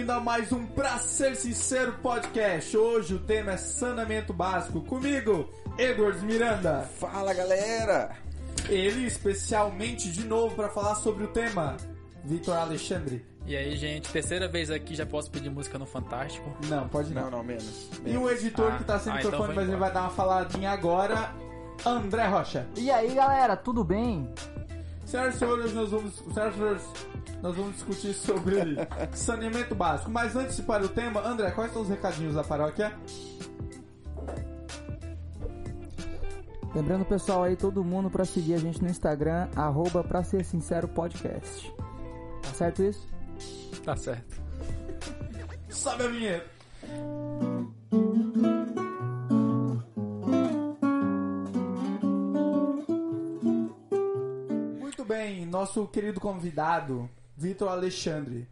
bem-vindo a mais um Pra Ser Sincero podcast. Hoje o tema é saneamento básico. Comigo, Edwards Miranda. Fala galera! Ele especialmente de novo para falar sobre o tema, Vitor Alexandre. E aí, gente, terceira vez aqui, já posso pedir música no Fantástico? Não, pode não. Não, não, menos. E o editor Ah, que tá sem ah, então microfone, vou mas ele vai dar uma faladinha agora, André Rocha. E aí galera, tudo bem? Senhoras e senhores, nós vamos, senhoras e senhores, nós vamos discutir sobre saneamento básico. Mas antes de ir para o tema, André, quais são os recadinhos da paróquia? Lembrando pessoal aí, todo mundo pra seguir a gente no Instagram, arroba pra ser sincero podcast. Tá certo isso? Tá certo. Sobe a vinheta. Bem, nosso querido convidado, Vitor Alexandre.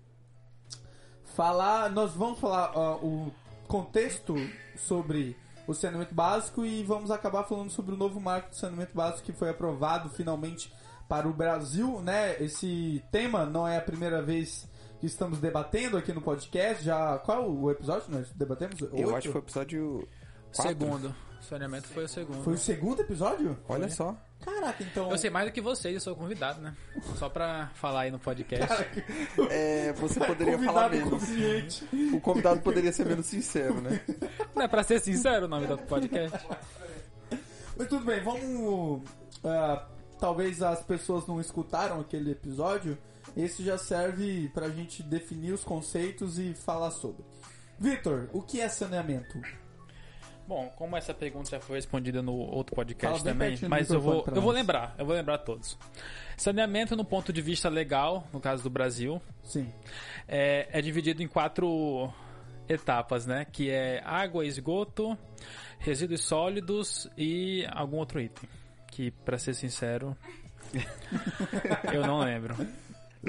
Falar, nós vamos falar ó, o contexto sobre o saneamento básico e vamos acabar falando sobre o novo marco do saneamento básico que foi aprovado finalmente para o Brasil, né? Esse tema não é a primeira vez que estamos debatendo aqui no podcast. Já qual o episódio nós debatemos? Eu Oito? acho que foi o episódio. quatro. Segundo. Saneamento foi o segundo. Foi o segundo episódio? Olha só. Caraca, então. Eu sei mais do que vocês, eu sou convidado, né? Só pra falar aí no podcast. É, você poderia falar menos. O convidado poderia ser menos sincero, né? Não é pra ser sincero o nome do podcast. Mas tudo bem, vamos. ah, talvez as pessoas não escutaram aquele episódio. Esse já serve pra gente definir os conceitos e falar sobre. Vitor, o que é saneamento? Bom, como essa pergunta já foi respondida no outro podcast também, mas eu vou, eu vou lembrar, eu vou lembrar todos. Saneamento, no ponto de vista legal, no caso do Brasil, Sim. é, é dividido em quatro etapas, né? Que é água, esgoto, resíduos sólidos e algum outro item. Que, pra ser sincero, eu não lembro.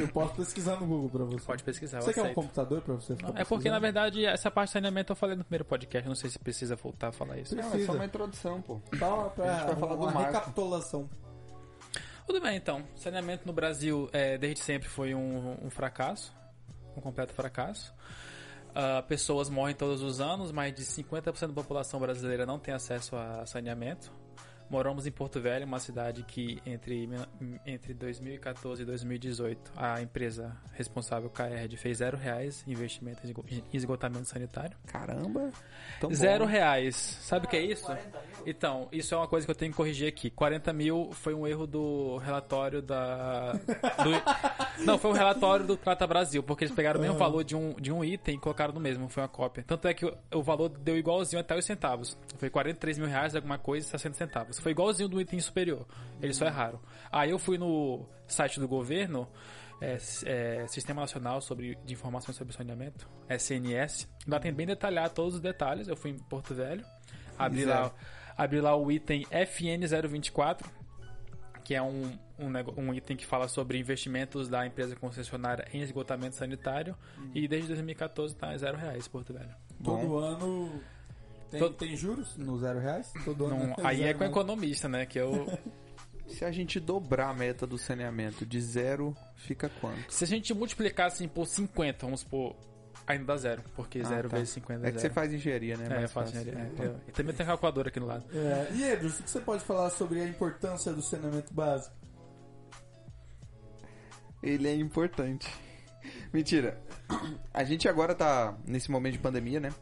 Eu posso pesquisar no Google pra você. Pode pesquisar, Você quer um aceito. computador pra você ficar É porque, na verdade, essa parte de saneamento eu falei no primeiro podcast. Não sei se precisa voltar a falar isso. Não, é Precisa. só uma introdução, pô. Só pra A gente vai falar do uma marco. recapitulação. Tudo bem, então. Saneamento no Brasil, é, desde sempre, foi um, um fracasso. Um completo fracasso. Ah, pessoas morrem todos os anos, mais de 50% da população brasileira não tem acesso a saneamento. Moramos em Porto Velho, uma cidade que entre, entre 2014 e 2018 a empresa responsável, KRD, fez zero reais em investimento em esgo- em esgotamento sanitário. Caramba. Zero bom. reais. Sabe o que é isso? Então, isso é uma coisa que eu tenho que corrigir aqui. 40 mil foi um erro do relatório da. do- Não, foi um relatório do Trata Brasil, porque eles pegaram o mesmo valor de um, de um item e colocaram no mesmo, foi uma cópia. Tanto é que o, o valor deu igualzinho até os centavos. Foi 43 mil reais, alguma coisa, e 60 centavos. Foi igualzinho do item superior. Eles só erraram. Aí eu fui no site do governo. é, é, Sistema Nacional sobre, de Informações sobre Saneamento, SNS. Lá tem bem detalhado todos os detalhes. Eu fui em Porto Velho, abri lá, abri lá o item FN024, que é um, um, um item que fala sobre investimentos da empresa concessionária em esgotamento sanitário. E desde 2014 tá zero reais Porto Velho. Todo ano. Tem, Todo- tem juros no zero reais? Todo ano. Não, aí é com o economista, né? Que eu, Se a gente dobrar a meta do saneamento de zero, fica quanto? se a gente multiplicar assim por 50, vamos por. Ainda dá zero, porque Ah, zero tá. vezes 50 É é que zero. você faz engenharia, né? É, Mais eu faço fácil. engenharia. É, eu- E também tem calculadora aqui no lado. É, e Edros, o que você pode falar sobre a importância do saneamento básico? Ele é importante. Mentira. A gente agora tá nesse momento de pandemia, né?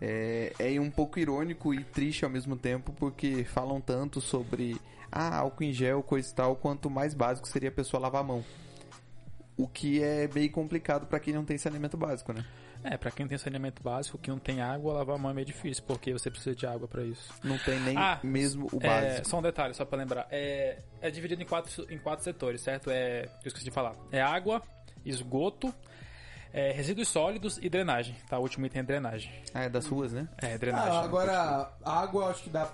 É, é um pouco irônico e triste ao mesmo tempo, porque falam tanto sobre ah, álcool em gel, coisa e tal, quanto mais básico seria a pessoa lavar a mão. O que é meio complicado pra quem não tem saneamento básico, né? É, pra quem tem saneamento básico, que não tem água, lavar a mão é meio difícil, porque você precisa de água pra isso. Não tem nem Ah, mesmo o É, básico. só um detalhe, só pra lembrar. É, é dividido em quatro, em quatro setores, certo? É, eu esqueci de falar. É água, esgoto, é, resíduos sólidos e drenagem. Tá, o último item é drenagem. Ah, é das ruas, né? É, drenagem. Ah, agora, a água acho que dá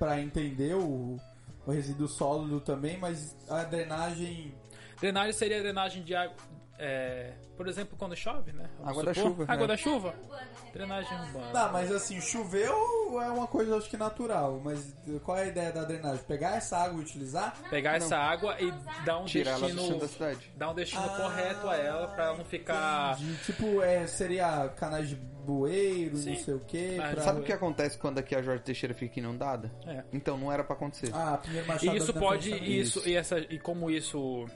pra entender o, o resíduo sólido também, mas a drenagem. Drenagem seria a drenagem de água. É, por exemplo, quando chove, né? Vamos Água da supor, chuva, Água né? da chuva. Drenagem urbana. Tá, mas assim, choveu é uma coisa acho que natural, mas qual é a ideia da drenagem? Pegar essa água e utilizar? Pegar essa água e dar um Tirar ela do destino. centro da cidade. Dar um destino Ah, correto a ela pra ela não ficar. De, tipo, é, seria canais de bueiro, Sim. não sei o que. Pra... Sabe o que acontece quando aqui a Jorge Teixeira fica inundada? É. Então não era pra acontecer. Ah, primeiro E machado isso da pode. frente, Isso, e, essa, e como isso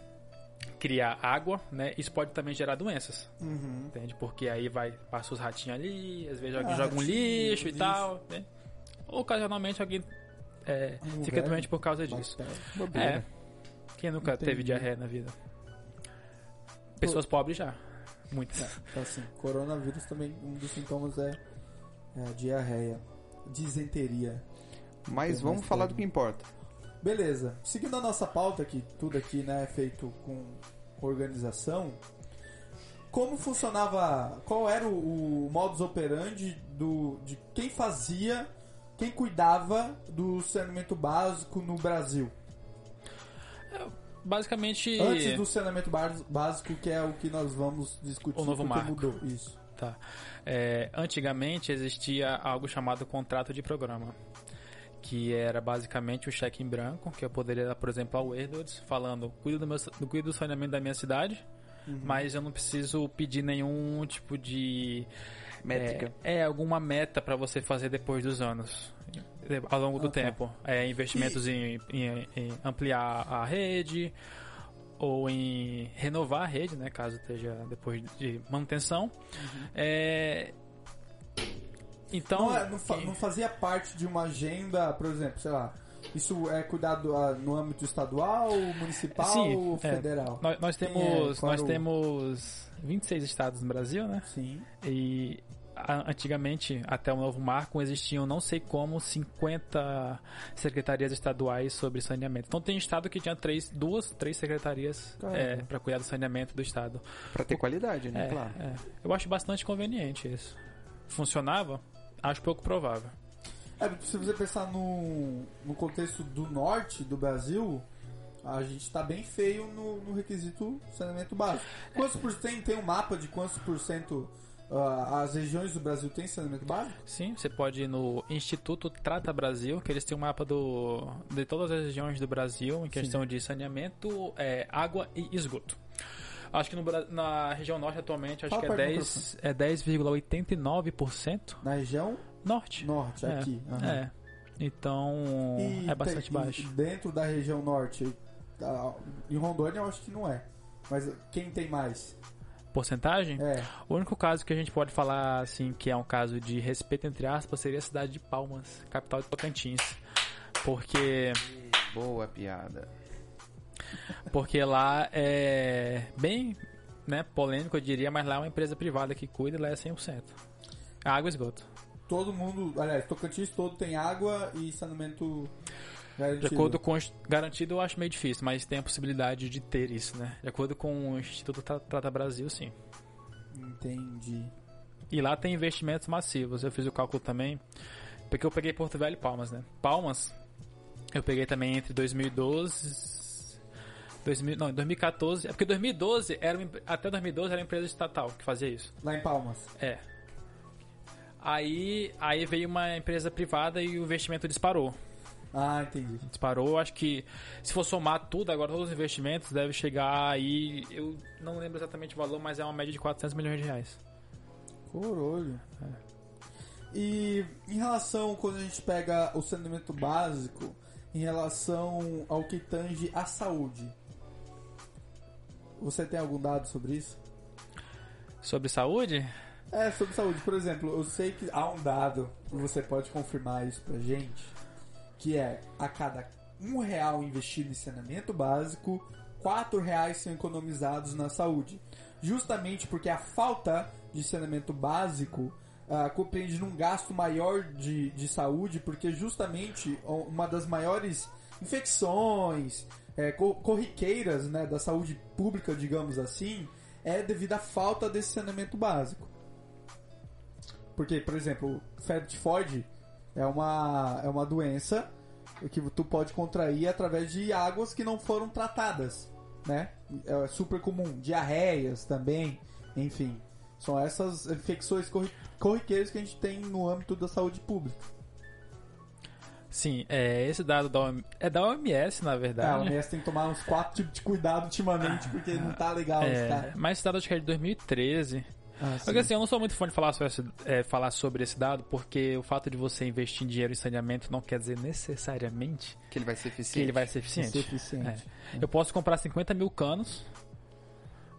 cria água, né? Isso pode também gerar doenças. Uhum. Entende? Porque aí vai, passa os ratinhos ali, às vezes Ah, alguém joga um lixo e lixo. tal. Né? Ocasionalmente alguém é, Um fica doente por causa disso. É. Quem nunca Entendi. teve diarreia na vida? Pessoas pobres já. Muitas. Então, assim, coronavírus também, um dos sintomas é, é a diarreia, disenteria. Mas vamos falar do que importa. Beleza, seguindo a nossa pauta, que tudo aqui né, é feito com organização, como funcionava, qual era o, o modus operandi do, de quem fazia, quem cuidava do saneamento básico no Brasil? Basicamente. Antes do saneamento básico, que é o que nós vamos discutir, O novo marco. mudou isso. Tá. É, antigamente existia algo chamado contrato de programa. Que era basicamente o cheque em branco, que eu poderia dar, por exemplo, ao Edwards, falando, cuido do, meu, cuido do saneamento da minha cidade, mas eu não preciso pedir nenhum tipo de. Métrica. É, é, alguma meta para você fazer depois dos anos. Ao longo do Ah, tá. tempo. É, investimentos em, em- em ampliar a rede, ou em renovar a rede, né, caso esteja depois de manutenção. É, então, Não, é- não fa- não fazia parte de uma agenda, por exemplo, sei lá. Isso é cuidado ah, no âmbito estadual, municipal Sim, ou é. federal? nós, nós é? temos Qual nós o- temos 26 estados no Brasil, né? Sim. E a- antigamente, até o novo marco, existiam não sei como 50 secretarias estaduais sobre saneamento. Então tem estado que tinha três, duas, três secretarias Caramba. para cuidar do saneamento do estado. Pra ter qualidade, né? É, Claro. é. Eu acho bastante conveniente isso. Funcionava? Acho pouco provável. É, se você pensar no, no contexto do norte do Brasil, a gente tá bem feio no, no requisito saneamento básico. Quantos por cento tem um mapa de quantos por cento ah, as regiões do Brasil têm saneamento básico? Sim, você pode ir no Instituto Trata Brasil, que eles têm um mapa do, de todas as regiões do Brasil em questão de saneamento, é, água e esgoto. Acho que no, na região norte atualmente, acho Fala que é perto do 10, é 10,89% Na região norte. norte, É, aqui. aham. É. Então, E é bastante tem- e baixo. dentro da região norte, ah, em Rondônia eu acho que não é. Mas quem tem mais? Porcentagem? É. O único caso que a gente pode falar, assim, que é um caso de respeito, entre aspas, seria a cidade de Palmas, capital de Tocantins. Porque, Boa piada. Porque lá é bem né, polêmico, eu diria, mas lá é uma empresa privada que cuida e lá é 100%. Água e esgoto. Todo mundo, aliás, Tocantins todo tem água e saneamento De garantido. acordo com garantido, eu acho meio difícil, mas tem a possibilidade de ter isso, né? De acordo com o Instituto Tra- Trata Brasil, sim. Entendi. E lá tem investimentos massivos. Eu fiz o cálculo também, porque eu peguei Porto Velho e Palmas, né? Palmas, eu peguei também entre 2012, 2000, não, 2014, é porque 2012 era uma até 2012 era uma empresa estatal que fazia isso. Lá em Palmas. É. Aí, aí veio uma empresa privada e o investimento disparou. Ah, entendi. Disparou, acho que se for somar tudo, agora todos os investimentos, deve chegar aí, eu não lembro exatamente o valor, mas é uma média de 400 milhões de reais. Corolho. E em relação, quando a gente pega o saneamento básico, em relação ao que tange a saúde, você tem algum dado sobre isso? Sobre saúde? É, sobre saúde. Por exemplo, eu sei que há um dado, você pode confirmar isso pra gente, que é a cada um real investido em saneamento básico, quatro reais são economizados na saúde. Justamente porque a falta de saneamento básico ah, compreende num gasto maior de, de saúde, porque justamente uma das maiores infecções é, co- corriqueiras né, da saúde pública, digamos assim, é devido à falta desse saneamento básico. Porque, por exemplo, febre tifoide é uma, é uma doença que tu pode contrair através de águas que não foram tratadas. né? É super comum. Diarreias também, enfim. São essas infecções corri- corriqueiras que a gente tem no âmbito da saúde pública. Sim, é, esse dado da OM é da OMS, na É, a verdade. OMS tem que tomar uns quatro tipos de cuidado ultimamente, porque não tá legal É, caras. mas esse dado acho que é de 2013. Ah, Porque assim, eu não sou muito fã de falar sobre, esse, é, falar sobre esse dado, porque o fato de você investir em dinheiro em saneamento não quer dizer necessariamente Que ele vai ser eficiente. que ele vai ser eficiente. Ser eficiente. Eu posso comprar 50 mil canos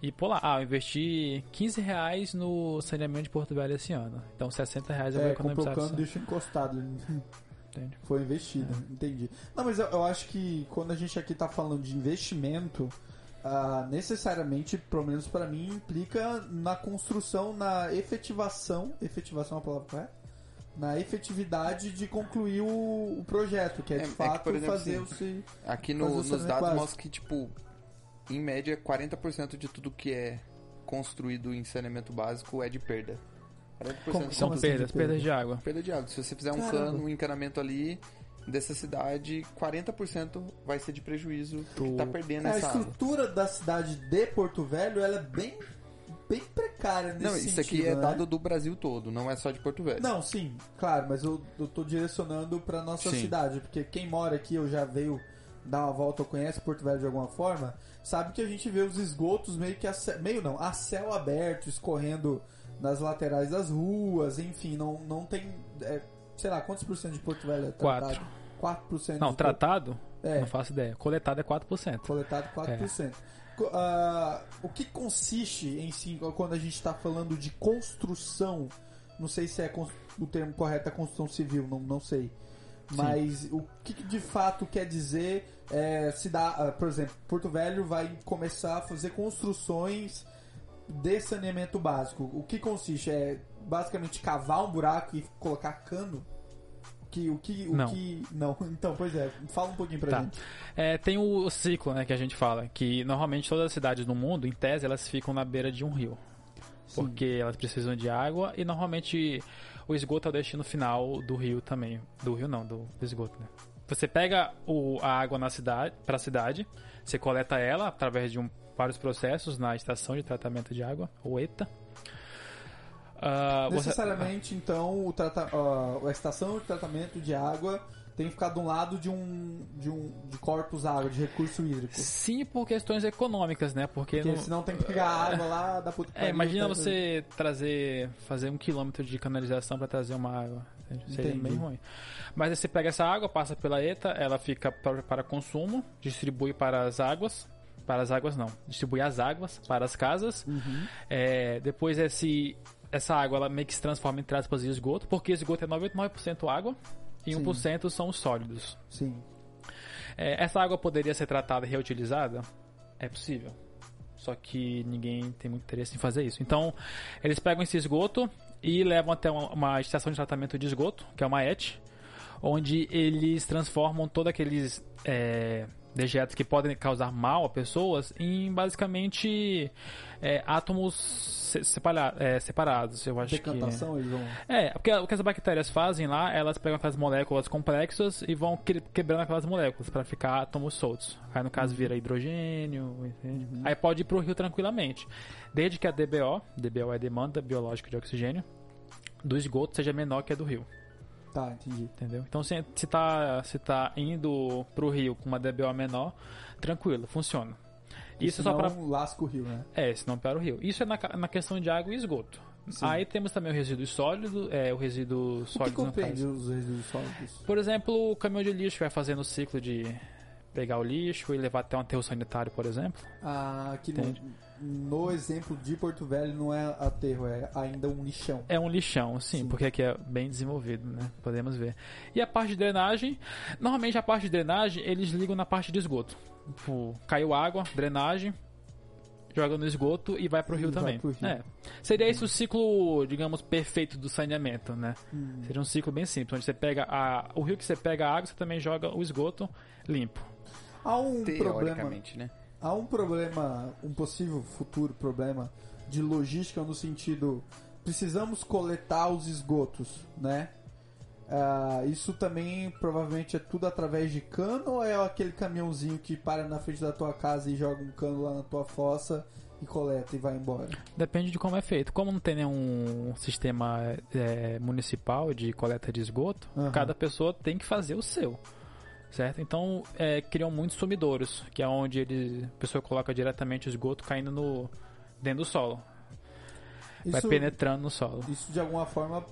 e pôr lá, ah, eu investi 15 reais no saneamento de Porto Velho esse ano. Então 60 reais eu vou É, comprou economizar. o cano deixa encostado. Entende? Foi investido, entendi. Não, mas eu, eu acho que quando a gente aqui tá falando de investimento, ah, necessariamente, pelo menos pra mim, implica na construção, na efetivação, efetivação é a palavra correta? Na efetividade de concluir o, o projeto, que é É, de é que, fato por exemplo, fazer assim, o se. Aqui Fazer no- o nos dados mostra que, tipo, em média, 40% de tudo que é construído em saneamento básico é de perda. 40% Como- São assim, perdas, de perdas perda? de água. perda de água. Se você fizer um Caramba. cano, um encanamento ali dessa cidade, 40% vai ser de prejuízo que Tu- tá perdendo É, a essa água. estrutura da cidade de Porto Velho ela é bem, bem precária nesse Não, isso aqui sentido, é né? dado do Brasil todo, não é só de Porto Velho. Não, sim, claro, mas eu, eu tô direcionando pra nossa Sim. cidade, porque quem mora aqui ou já veio dar uma volta ou conhece Porto Velho de alguma forma, sabe que a gente vê os esgotos meio que a meio não, a céu aberto, escorrendo nas laterais das ruas, enfim, não, não tem, é, sei lá, quantos por cento de Porto Velho é tratado? 4%. Não, de tratado? É. Não faço ideia. Coletado é 4%. Coletado 4%. Co- ah, o que consiste em si, quando a gente está falando de construção, não sei se é o termo correto é construção civil, não, não sei. Mas o que que de fato quer dizer é, se dá, ah, por exemplo, Porto Velho vai começar a fazer construções de saneamento básico. O que consiste? É basicamente cavar um buraco e colocar cano? Que, o que, o Não. que. Não, então, pois é, fala um pouquinho pra Tá. gente. É, tem o ciclo, né, que a gente fala, que normalmente todas as cidades no mundo, em tese, elas ficam na beira de um rio. Sim. Porque elas precisam de água e normalmente o esgoto é o destino final do rio também. Do rio não, do, do esgoto, né? Você pega o, a água na cidade, para a cidade, você coleta ela através de um, vários processos na estação de tratamento de água, ou ETA. Ah, você- Necessariamente, então, o trata ah, a estação de tratamento de água tem que ficar de um lado de um de um de corpos água, de recurso hídrico. Sim, por questões econômicas, né? Porque, Porque não- senão tem que pegar água lá da puta É, imagina tá- você trazer, fazer um quilômetro de canalização para trazer uma água. Seria Entendi. bem ruim. Mas você pega essa água, passa pela ETA, ela fica para, para consumo, distribui para as águas. Para as águas não, distribui as águas para as casas. Uhum. É, depois esse, essa água ela meio que se transforma em aspas de esgoto, porque esgoto é 99% água e Sim. 1% são os sólidos. Sim. É, essa água poderia ser tratada e reutilizada? É possível. Só que ninguém tem muito interesse em fazer isso. Então, eles pegam esse esgoto e levam até uma, uma estação de tratamento de esgoto, que é uma ET, onde eles transformam todos aqueles é, dejetos que podem causar mal a pessoas em basicamente é, átomos se- separa- é, separados. Eu acho que. Decantação, eles vão. É, porque o que as bactérias fazem lá, elas pegam aquelas moléculas complexas e vão que- quebrando aquelas moléculas para ficar átomos soltos. Aí no caso vira hidrogênio, entende? Aí pode ir pro rio tranquilamente. Desde que a DBO, DBO é demanda biológica de oxigênio, do esgoto seja menor que a do rio, Tá, entendi. entendeu? Então se, se, tá, se tá indo pro rio com uma DBO menor, tranquilo, funciona. Isso só Senão, para lasca o rio, né? é, senão para o rio. Isso é na, na questão de água e esgoto. Sim. Aí temos também o resíduo sólido, é, o resíduo O que sólido compreende os resíduos sólidos? Por exemplo, o caminhão de lixo vai fazendo o ciclo de pegar o lixo e levar até um aterro sanitário, por exemplo. Ah, aqui no, Entende? No exemplo de Porto Velho não é aterro, é ainda um lixão. É um lixão, sim, Sim. porque aqui é bem desenvolvido, né? Podemos ver. E a parte de drenagem, normalmente a parte de drenagem eles ligam na parte de esgoto. Tipo, caiu água, drenagem, joga no esgoto e vai pro E rio vai também. pro rio. É. Seria esse o ciclo, digamos, perfeito do saneamento, né? Hum. Seria um ciclo bem simples, onde você pega a, o rio que você pega a água, você também joga o esgoto limpo. Há um problema. Teoricamente, né? Há um problema, um possível futuro problema de logística no sentido precisamos coletar os esgotos, né? Ah, isso também provavelmente é tudo através de cano ou é aquele caminhãozinho que para na frente da tua casa e joga um cano lá na tua fossa e coleta e vai embora? Depende de como é feito. Como não tem nenhum sistema é, municipal de coleta de esgoto, Aham. cada pessoa tem que fazer o seu. Certo? Então, é, criam muitos sumidouros, que é onde ele, a pessoa coloca diretamente o esgoto caindo no, dentro do solo. Vai Isso, penetrando no solo. isso de alguma forma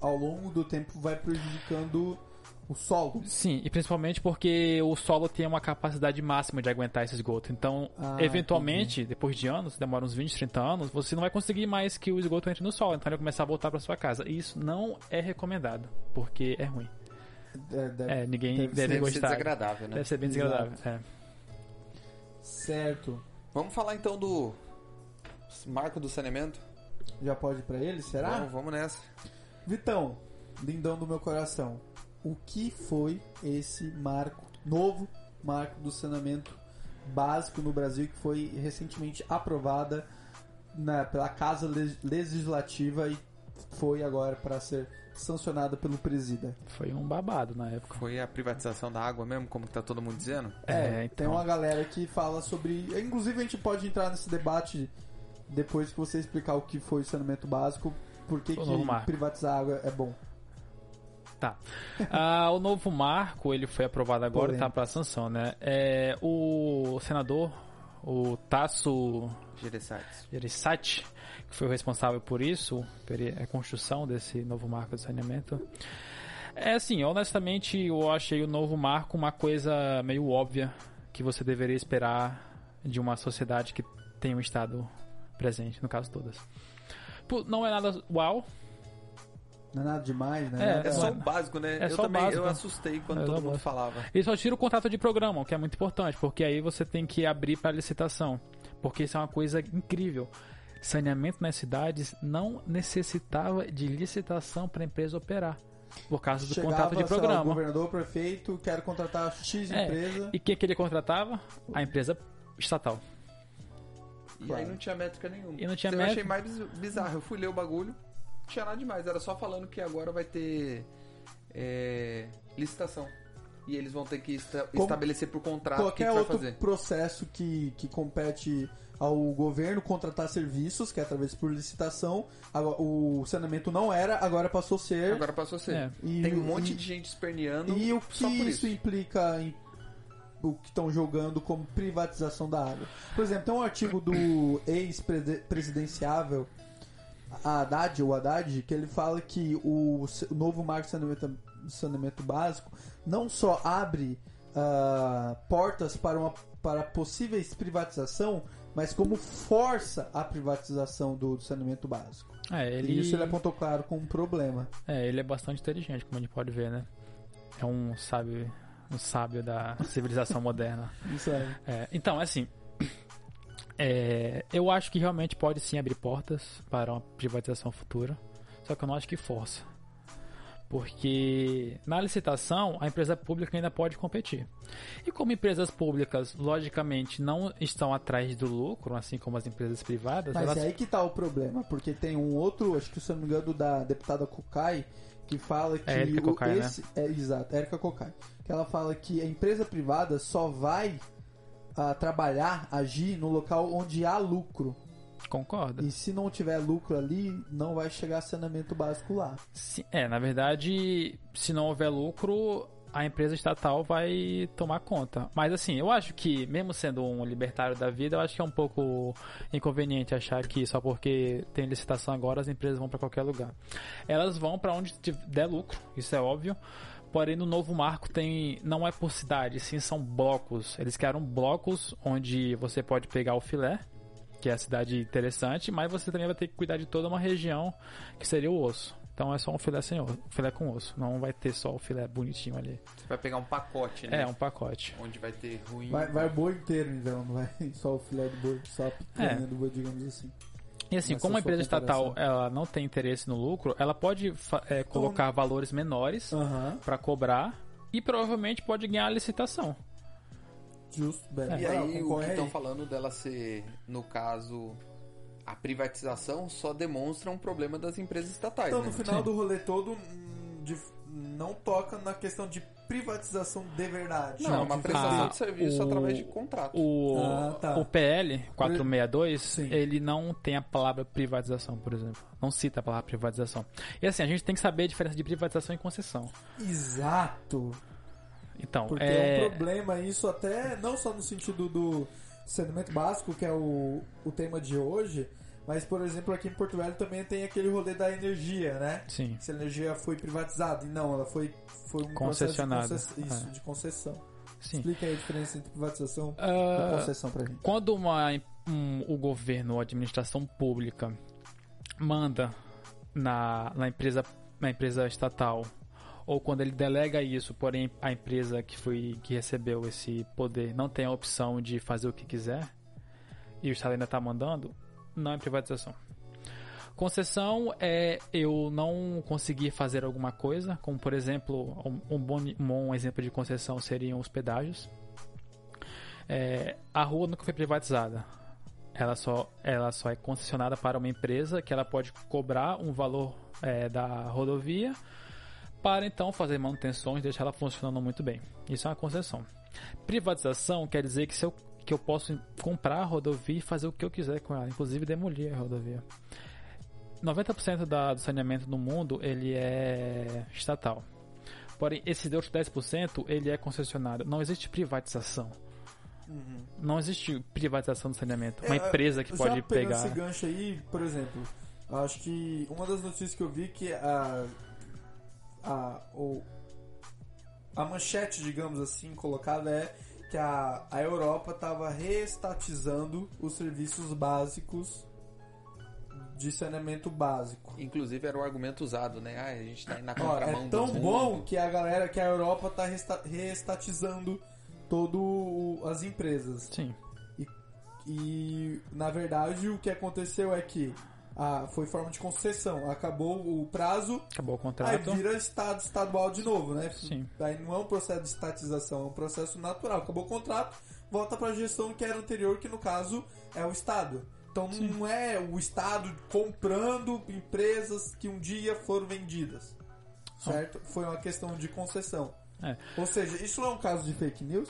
ao longo do tempo vai prejudicando o solo. Sim, e principalmente porque o solo tem uma capacidade máxima de aguentar esse esgoto. Então, Ah, eventualmente, depois de anos, demora uns 20, 30 anos, você não vai conseguir mais que o esgoto entre no solo. Então, ele vai começar a voltar para sua casa. E isso não é recomendado, porque é ruim. É, deve- É, ninguém Deve deve, ser- Deve ser gostar. desagradável, né? Deve ser bem Exato. desagradável. É. Certo. Vamos falar então do marco do saneamento? Já pode ir pra ele, será? Vamos, vamos nessa. Vitão, lindão do meu coração, o que foi esse marco, novo marco do saneamento básico no Brasil que foi recentemente aprovada na- pela Casa Leg- Legislativa e foi agora para ser sancionada pelo presida? Foi um babado na época. Foi a privatização da água mesmo, como que tá todo mundo dizendo? É, tem então. uma galera que fala sobre. Inclusive, a gente pode entrar nesse debate depois que você explicar o que foi o saneamento básico, por que, O que novo marco. privatizar água é bom. Tá. Ah, o novo marco, ele foi aprovado agora e tá para sanção, né? É, o senador, o Tasso. Gereissati, que foi o responsável por isso, pela construção desse novo marco de saneamento. É assim, honestamente, eu achei o novo marco uma coisa meio óbvia que você deveria esperar de uma sociedade que tem um Estado presente, no caso todas. Não é nada uau, Não é nada demais, né? É, Nada- É só o básico, né? é eu também básico. eu assustei quando É todo mundo falava. Ele só tira o contrato de programa, o que é muito importante, porque aí você tem que abrir para licitação. Porque isso é uma coisa incrível. Saneamento nas cidades não necessitava de licitação para a empresa operar. Por causa do Chegava, contrato de sei lá, o programa. governador, o prefeito, quero contratar X É, empresa. E quem que ele contratava? A empresa estatal. E Claro. aí não tinha métrica nenhuma. E não tinha eu métrica. achei mais biz- bizarro. Eu fui ler o bagulho, não tinha nada demais. Era só falando que agora vai ter é, licitação. E eles vão ter que esta- Como estabelecer por contrato o que, que Qualquer vai outro fazer. processo que, que compete ao governo contratar serviços, que é através por licitação, agora, o saneamento não era, agora passou a ser. Agora passou a ser. É. E- Tem um monte e- de gente esperneando E o que só por isso isso. implica em o que estão jogando como privatização da água? Por exemplo, tem um artigo do ex-presidenciável Haddad, o Haddad, que ele fala que o, novo marco de saneamento, saneamento básico não só abre ah, portas para, uma, para possíveis privatização, mas como força a privatização do, do saneamento básico. É, ele, E isso ele apontou claro como um problema. é, ele é bastante inteligente, como a gente pode ver, né? É um sábio, um sábio da civilização moderna. Isso é. É, então, assim, é, eu acho que realmente pode sim abrir portas para uma privatização futura, só que eu não acho que força. Porque na licitação a empresa pública ainda pode competir. E como empresas públicas, logicamente, não estão atrás do lucro, assim como as empresas privadas, Mas elas é aí que tá o problema, porque tem um outro, acho que se eu não me engano, da deputada Cocai, que fala que É Érica o- Cocai, né? esse, é exato, Érica Cocai, que ela fala que a empresa privada só vai ah, trabalhar, agir no local onde há lucro. Concordam. E se não tiver lucro ali, não vai chegar saneamento básico lá. Sim, é, na verdade, se não houver lucro, a empresa estatal vai tomar conta. Mas assim, eu acho que, mesmo sendo um libertário da vida, eu acho que é um pouco inconveniente achar que só porque tem licitação agora as empresas vão para qualquer lugar. Elas vão para onde der lucro, isso é óbvio. Porém, no novo marco tem não é por cidade, sim são blocos. Eles criaram blocos onde você pode pegar o filé, que é a cidade interessante, mas você também vai ter que cuidar de toda uma região que seria o osso. Então é só um filé sem osso, filé com osso. Não vai ter só o filé bonitinho ali. Você vai pegar um pacote, né? É, um pacote. Onde vai ter ruim. Vai, vai o boi inteiro, então, não vai só o filé do boi, só a picanha É. do boi, digamos assim. E assim, Nessa como a empresa estatal ela não tem interesse no lucro, ela pode é, colocar valores menores Aham, para cobrar e provavelmente pode ganhar a licitação. Justo, bem. E Não, aí, o que estão falando dela ser, no caso, a privatização só demonstra um problema das empresas estatais, Então, né? no final do rolê todo, hum, de, não toca na questão de privatização de verdade. Não, é uma de prestação Ah, de serviço o- através de contrato. O, Ah, tá. o PL 462, Sim. ele não tem a palavra privatização, por exemplo. Não cita a palavra privatização. E assim, a gente tem que saber a diferença de privatização e concessão. Exato. Então, Porque é... é um problema isso até não só no sentido do saneamento básico, que é o, o tema de hoje, mas por exemplo aqui em Porto Velho também tem aquele rolê da energia, né? Sim. Se a energia foi privatizada. E não, ela foi, foi um Concessionada. processo de, concess... isso, É. de concessão. Sim. Explica aí a diferença entre privatização e Ah, concessão pra gente. Quando uma, um- o governo ou a administração pública manda na, na, empresa, na empresa estatal, ou quando ele delega isso, porém a empresa que, foi, que recebeu esse poder não tem a opção de fazer o que quiser, e o Estado ainda está mandando, não é privatização. Concessão é eu não conseguir fazer alguma coisa, como por exemplo, um, bom, um bom exemplo de concessão seriam os pedágios. É, a rua nunca foi privatizada. Ela só, ela só é concessionada para uma empresa que ela pode cobrar um valor é, da rodovia para então fazer manutenções e deixar ela funcionando muito bem. Isso é uma concessão. Privatização quer dizer que, se eu, que eu posso comprar a rodovia e fazer o que eu quiser com ela, inclusive demolir a rodovia. 90% da, do saneamento no mundo ele é estatal. Porém, esse outro 10% ele é concessionário. Não existe privatização. Não existe privatização do saneamento. Uma É, empresa que pode pegar. esse gancho aí, por exemplo, acho que uma das notícias que eu vi que a a o, a manchete, digamos assim, colocada é que a, a Europa estava reestatizando os serviços básicos de saneamento básico. Inclusive era o argumento usado, né? Ah, a gente tá indo na Ó, contramão é do tão mundo. bom que a galera, que a Europa está reestatizando todo as empresas. Sim. E na verdade o que aconteceu é que ah, foi forma de concessão. Acabou o prazo, Acabou o aí contrato. vira estado estadual de novo, né? Sim. Aí não é um processo de estatização, é um processo natural. Acabou o contrato, volta para a gestão que era anterior, que no caso é o estado. Então não é o estado comprando empresas que um dia foram vendidas. Certo? Foi uma questão de concessão. É. Ou seja, isso não é um caso de fake news?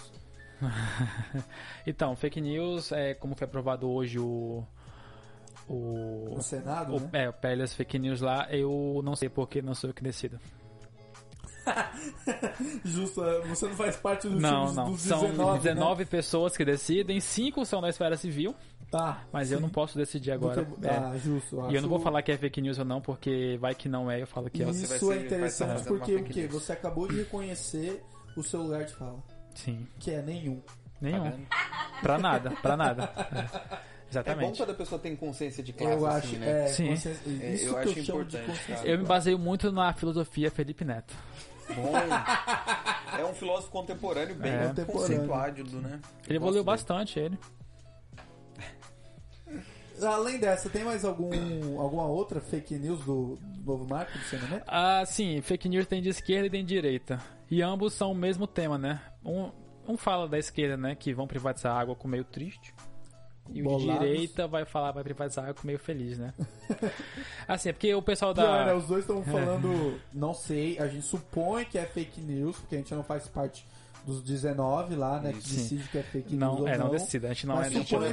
Então, fake news é como foi aprovado hoje o. O. No Senado, o né? é, o PLS Fake News lá, eu não sei porque não sou eu que decido. Justo, é, você não faz parte do Não, time não. dos São 19, 19, pessoas que decidem, 5 são da esfera civil, né? Tá. mas eu sim. não posso decidir agora. É. Ah, justo. E eu não vou falar que é fake news ou não, porque vai que não é, eu falo que é. Você vai Isso ser- é interessante porque o quê? Você acabou de reconhecer o seu lugar de fala. Sim. Que é nenhum. Nenhum. Tá pra nada, pra nada. É. É bom Exatamente. quando a pessoa tem consciência de classe, eu assim, acho. né? É, Sim. consciência- É, isso eu que acho eu chamo de importante, consciência. cara. Eu me baseio muito na filosofia Felipe Neto. Bom. É um filósofo contemporâneo bem É. conceituado, né? Ele evoluiu bastante, ele. Além dessa, tem mais algum, alguma outra fake news do novo marco do saneamento? Ah, sim, fake news tem de esquerda e tem de direita. E ambos são o mesmo tema, né? Um, um fala da esquerda, né, que vão privatizar a água com meio triste. E o de direita vai falar, vai privatizar com meio feliz, né? assim, é porque o pessoal Pior, né? da. Os dois estão falando, não sei, a gente supõe que é fake news, porque a gente não faz parte dos 19 lá, né? Que Sim. decide que é fake news Não, ou é, não não. decida. A gente não Mas é. A gente supõe não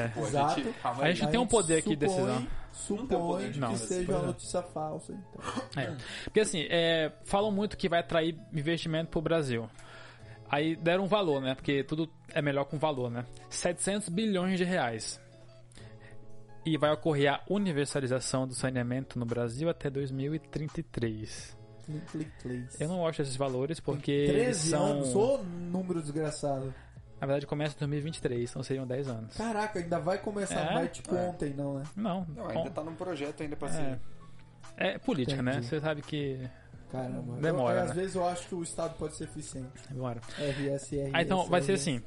é pô, a Exato. gente- A gente não tem um poder aqui de supõe- decisão. Supõe de que não. seja uma é. notícia falsa. Então. É. Porque assim, é, falam muito que vai atrair investimento pro Brasil. Aí deram um valor, né? Porque tudo é melhor com valor, né? 700 bilhões de reais. E vai ocorrer a universalização do saneamento no Brasil até 2033. Clic, clic, clic. Eu não gosto desses valores porque eles 13 são. anos, ô número desgraçado. Na verdade começa em 2023, então seriam 10 anos. Caraca, ainda vai começar, É? vai tipo É. ontem, não, né? Não, Não, ainda tá num projeto ainda pra ser. é, é política, né? Entendi. Você sabe que. Caramba. Demora, Eu, Às né? vezes eu acho que o Estado pode ser eficiente. Bora. RS, RS. Ah, então vai ser assim.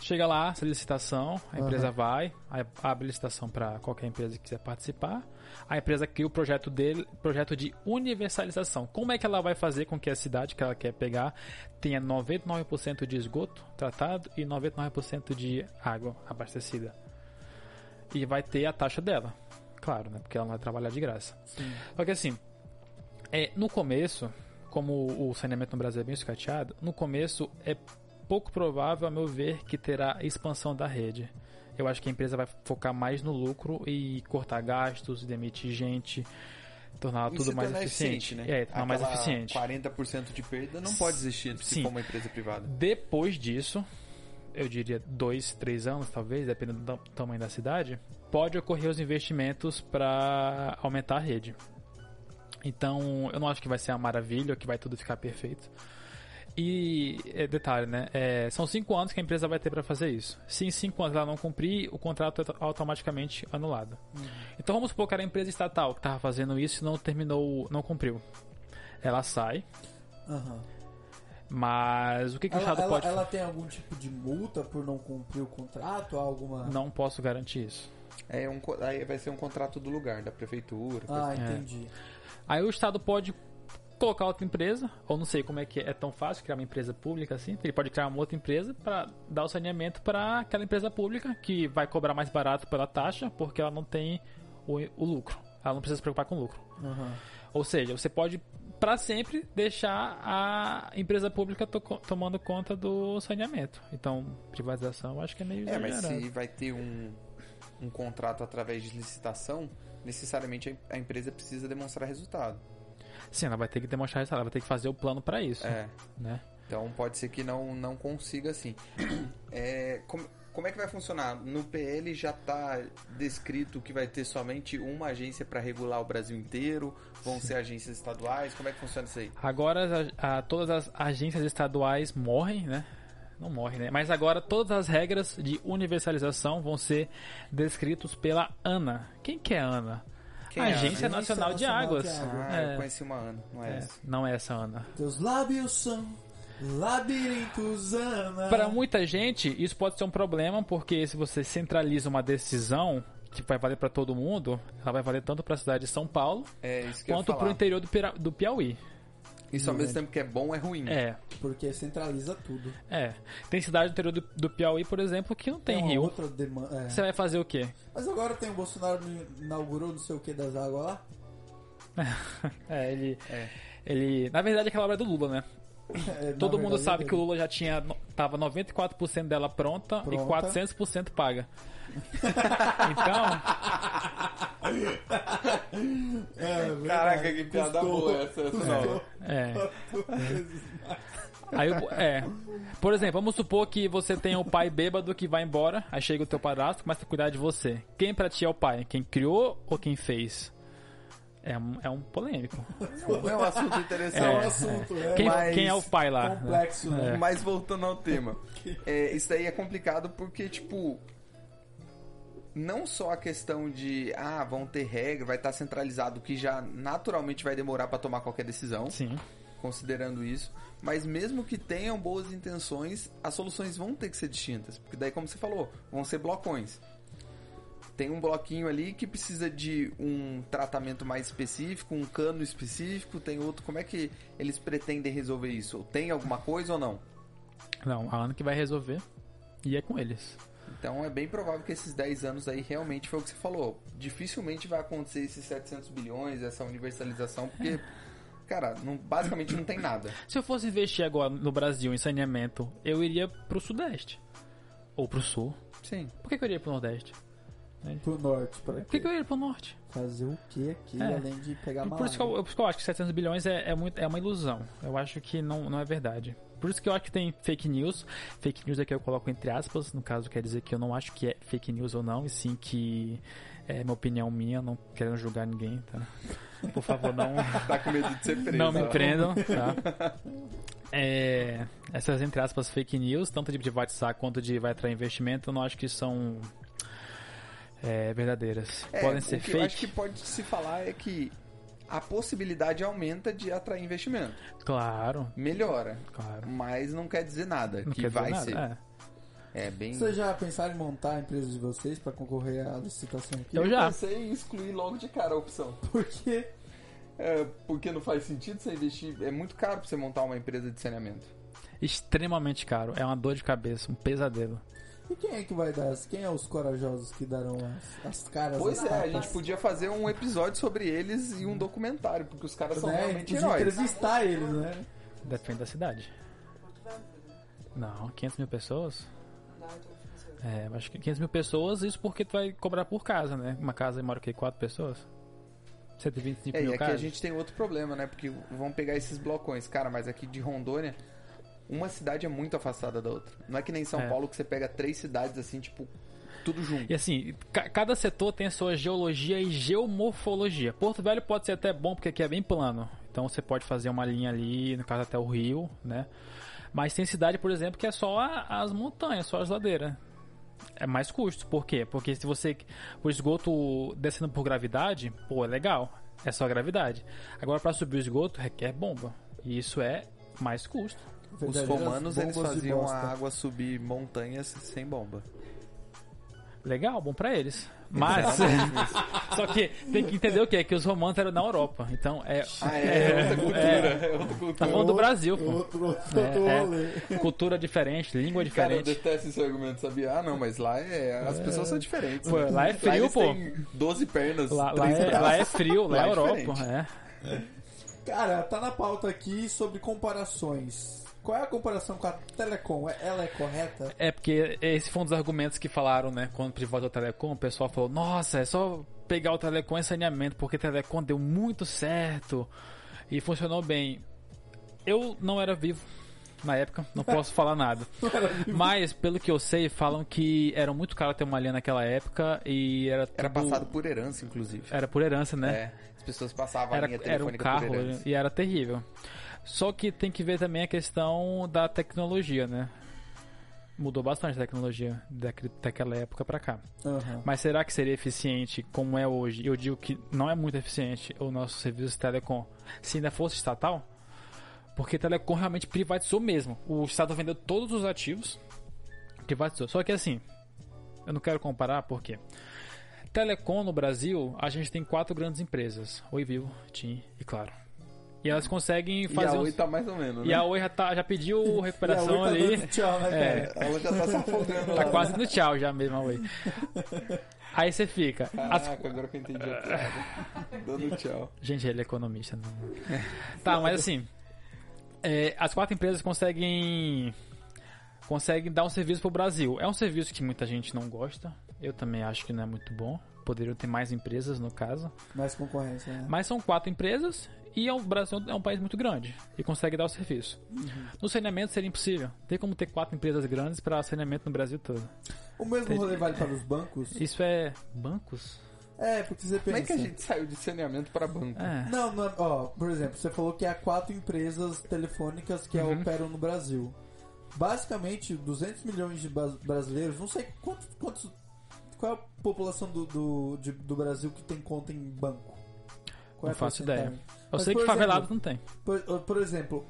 Chega lá, essa licitação, a empresa vai, aí abre licitação para qualquer empresa que quiser participar. A empresa cria o projeto dele, projeto de universalização. Como é que ela vai fazer com que a cidade que ela quer pegar tenha 99% de esgoto tratado e 99% de água abastecida? E vai ter a taxa dela, claro, né? Porque ela não vai trabalhar de graça. Sim. Só que assim, É, no começo, como o saneamento no Brasil é bem escateado, no começo é pouco provável, a meu ver, que terá expansão da rede. Eu acho que a empresa vai focar mais no lucro e cortar gastos, demitir gente, tornar E tudo mais tornar eficiente. né? É, tornar mais eficiente. 40% de perda não pode existir se Sim. for uma empresa privada. Depois disso, eu diria dois, três anos, talvez, dependendo do tam- tamanho da cidade, pode ocorrer os investimentos para aumentar a rede. Então, eu não acho que vai ser uma maravilha, que vai tudo ficar perfeito. E é, detalhe, né? É, são cinco anos que a empresa vai ter para fazer isso. Se em cinco anos ela não cumprir, o contrato é automaticamente anulado. Então vamos supor que era a empresa estatal que estava fazendo isso e não terminou, não cumpriu. Ela sai, Aham. mas o que, que o Ela, Estado ela- pode ela tem algum tipo de multa por não cumprir o contrato? Alguma. Não posso garantir isso. É um, aí vai ser um contrato do lugar, da prefeitura. Ah, coisa- entendi. Aí o Estado pode colocar outra empresa, ou não sei como é que é, é tão fácil criar uma empresa pública assim. Ele pode criar uma outra empresa para dar o saneamento para aquela empresa pública que vai cobrar mais barato pela taxa porque ela não tem o, o lucro. Ela não precisa se preocupar com o lucro. Aham. Ou seja, você pode para sempre deixar a empresa pública to- tomando conta do saneamento. Então, privatização eu acho que é meio É, mas exagerado. se vai ter um, um contrato através de licitação, necessariamente a a empresa precisa demonstrar resultado. Sim, ela vai ter que demonstrar isso, ela vai ter que fazer o plano para isso, É. né? Então pode ser que não, não consiga assim. É, como, como é que vai funcionar? No PL já está descrito que vai ter somente uma agência para regular o Brasil inteiro? Vão ser agências estaduais? Como é que funciona isso aí? Agora as- a- todas as agências estaduais morrem, né? Não morrem, né? Mas agora todas as regras de universalização vão ser descritos pela ANA. Quem que é a ANA? Quem é Agência ANA? Nacional de Nacional Águas. de Águas. Ah, É. eu conheci uma Ana, não é, É, essa. não é essa ANA. Teus lábios são labirintos, Ana. Para muita gente, isso pode ser um problema, porque se você centraliza uma decisão que vai valer para todo mundo, ela vai valer tanto para a cidade de São Paulo É quanto para o interior do, do Piauí. Isso ao mesmo tempo que é bom é ruim. É, Porque centraliza tudo. é. Tem cidade do interior do, do Piauí, por exemplo, que não tem uma rio. outra demanda. é. Você vai fazer o quê? Mas agora tem o Bolsonaro inaugurou não sei o que das águas lá. É, ele. É. Ele. Na verdade, aquela obra é do Lula, né? É, Todo mundo verdade, sabe é que o Lula já tinha. no- Tava 94% dela pronta, Pronta. e 400% paga. Então, É. Caraca, que piada Custou- boa essa. essa não. é. Aí, é. Por exemplo, vamos supor que você tem o pai bêbado que vai embora, aí chega o teu padrasto e começa a cuidar de você. Quem pra ti é o pai? Quem criou ou quem fez? É um, é um polêmico. É um assunto interessante. É um assunto, é. Quem, Mas quem é o pai lá? complexo, né? Mas voltando ao tema, é, isso daí é complicado porque, tipo, não só a questão de, ah, vão ter regra, vai estar centralizado, que já naturalmente vai demorar para tomar qualquer decisão, Sim. considerando isso, mas mesmo que tenham boas intenções, as soluções vão ter que ser distintas, porque daí, como você falou, vão ser blocões. Tem um bloquinho ali que precisa de um tratamento mais específico, um cano específico, tem outro. Como é que eles pretendem resolver isso? Tem alguma coisa ou não? Não, a Ana que vai resolver. E é com eles. Então é bem provável que esses 10 anos aí realmente foi o que você falou. Dificilmente vai acontecer esses 700 bilhões, essa universalização, porque, cara, não- basicamente não tem nada. Se eu fosse investir agora no Brasil em saneamento, eu iria pro Sudeste. Ou pro Sul. Sim. Por que, que eu iria pro Nordeste? Pro norte, pra Por que, que eu iria pro Norte? fazer o que aqui, É. além de pegar Por, por isso que eu, por isso que eu acho que 700 bilhões é, é, muito, é uma ilusão. Eu acho que não, não é verdade. Por isso que eu acho que tem fake news. Fake news é que eu coloco entre aspas. No caso, quer dizer que eu não acho que é fake news ou não, e sim que é uma opinião minha, não querendo julgar ninguém, tá? Por favor, não, Tá com medo de ser preso. não me prendam, tá? É, essas, entre aspas, fake news, tanto de privatizar quanto de vai atrair investimento, eu não acho que são é, verdadeiras. É, Podem o ser que eu acho que fake, pode se falar é que a possibilidade aumenta de atrair investimento. claro, Melhora. claro. Mas não quer dizer nada Não que quer dizer vai nada, ser. é. É bem. Vocês já pensaram em montar a empresa de vocês pra concorrer à licitação aqui? Eu já. pensei em excluir logo de cara a opção. Porque É, porque não faz sentido você investir. É muito caro pra você montar uma empresa de saneamento. Extremamente caro. É uma dor de cabeça, um pesadelo. E quem é que vai dar? Quem é os corajosos que darão as, as caras? Pois as é, a tapas? gente podia fazer um episódio sobre eles e um documentário, porque os caras são Né? realmente Podia heróis. entrevistar eles, né? Depende da cidade. Não, 500 mil pessoas? É, acho que 500 mil pessoas, isso porque tu vai cobrar por casa, né? Uma casa mora o quê? 4 pessoas? 125 É, e mil aqui a gente tem outro problema, né? Porque vão pegar esses blocões. Cara, mas aqui de Rondônia, uma cidade é muito afastada da outra. Não é que nem São É. Paulo que você pega três cidades assim, tipo, tudo junto. E assim, ca- cada setor tem a sua geologia e geomorfologia. Porto Velho pode ser até bom porque aqui é bem plano. Então você pode fazer uma linha ali, no caso até o rio, né? Mas tem cidade, por exemplo, que é só a- as montanhas, só as ladeiras. É mais custo. Por quê? Porque se você. O esgoto descendo por gravidade, pô, é legal. É só gravidade. Agora, para subir o esgoto, requer bomba. E isso é mais custo. Os romanos, eles faziam a água subir montanhas sem bomba. Legal, bom pra eles. Mas. só que tem que entender o que? Que os romanos eram na Europa. Então é. Ah, é, outra cultura. É, outra cultura. Tá falando do Brasil, pô. Outro, outro, É, é. Cultura diferente, língua Cara, eu diferente. detesto esse argumento, sabia? Ah, não, mas lá é. As pessoas são diferentes. Pô, né? lá é frio, eles pô. têm 12 pernas. Lá, lá três é, lá é frio, lá, Lá é é Europa. diferente. É. Cara, tá na pauta aqui sobre comparações. Qual é a comparação com a Telecom? Ela é correta? É porque esse foi um dos argumentos que falaram, né? Quando privatizou a Telecom, o pessoal falou: Nossa, é só pegar o Telecom em saneamento, porque a Telecom deu muito certo e funcionou bem. Eu não era vivo na época, não posso falar nada. Mas, pelo que eu sei, falam que era muito caro ter uma linha naquela época e era Era tudo- passado por herança, inclusive. Era por herança, né? É, as pessoas passavam a era, linha era um telefônica carro por herança. e era terrível. Só que tem que ver também a questão da tecnologia, né? Mudou bastante a tecnologia daquela época pra cá. Aham. Mas será que seria eficiente como é hoje? Eu digo que não é muito eficiente o nosso serviço de telecom se ainda fosse estatal. Porque telecom realmente privatizou mesmo. O Estado vendeu todos os ativos, privatizou. Só que assim, eu não quero comparar porque telecom no Brasil, a gente tem quatro grandes empresas: Oi Vivo, TIM e Claro. E elas conseguem E fazer a uns- Oi tá mais ou menos, E né? a Oi já, tá- já pediu recuperação E a Oi tá ali. Tchau, né, É. cara? Ela já tá se afogando Tá lá. quase no tchau já mesmo, a Oi. Aí você fica. As Caraca, agora que eu entendi a piada. Dando tchau. Gente, ele é economista. Não... tá, mas assim, é, as quatro empresas conseguem conseguem dar um serviço pro Brasil. É um serviço que muita gente não gosta. Eu também acho que não é muito bom. Poderiam ter mais empresas no caso. Mais concorrência, né? Mas são quatro empresas e é o Brasil é um país muito grande e consegue dar o serviço. No saneamento seria impossível. Tem como ter quatro empresas grandes para saneamento no Brasil todo. O mesmo rolê vale para os bancos? Isso é bancos? É, porque você pensa... Como é que a gente saiu de saneamento pra banco? É. Não, não, ó, por exemplo, você falou que há quatro empresas telefônicas que Uhum. operam no Brasil. Basicamente, 200 milhões de brasileiros, não sei quantos, quantos qual é a população do, do, de- do Brasil que tem conta em banco? Qual Não é a faço porcentagem? Eu Mas, sei por que favelado exemplo, não tem. Por, por exemplo,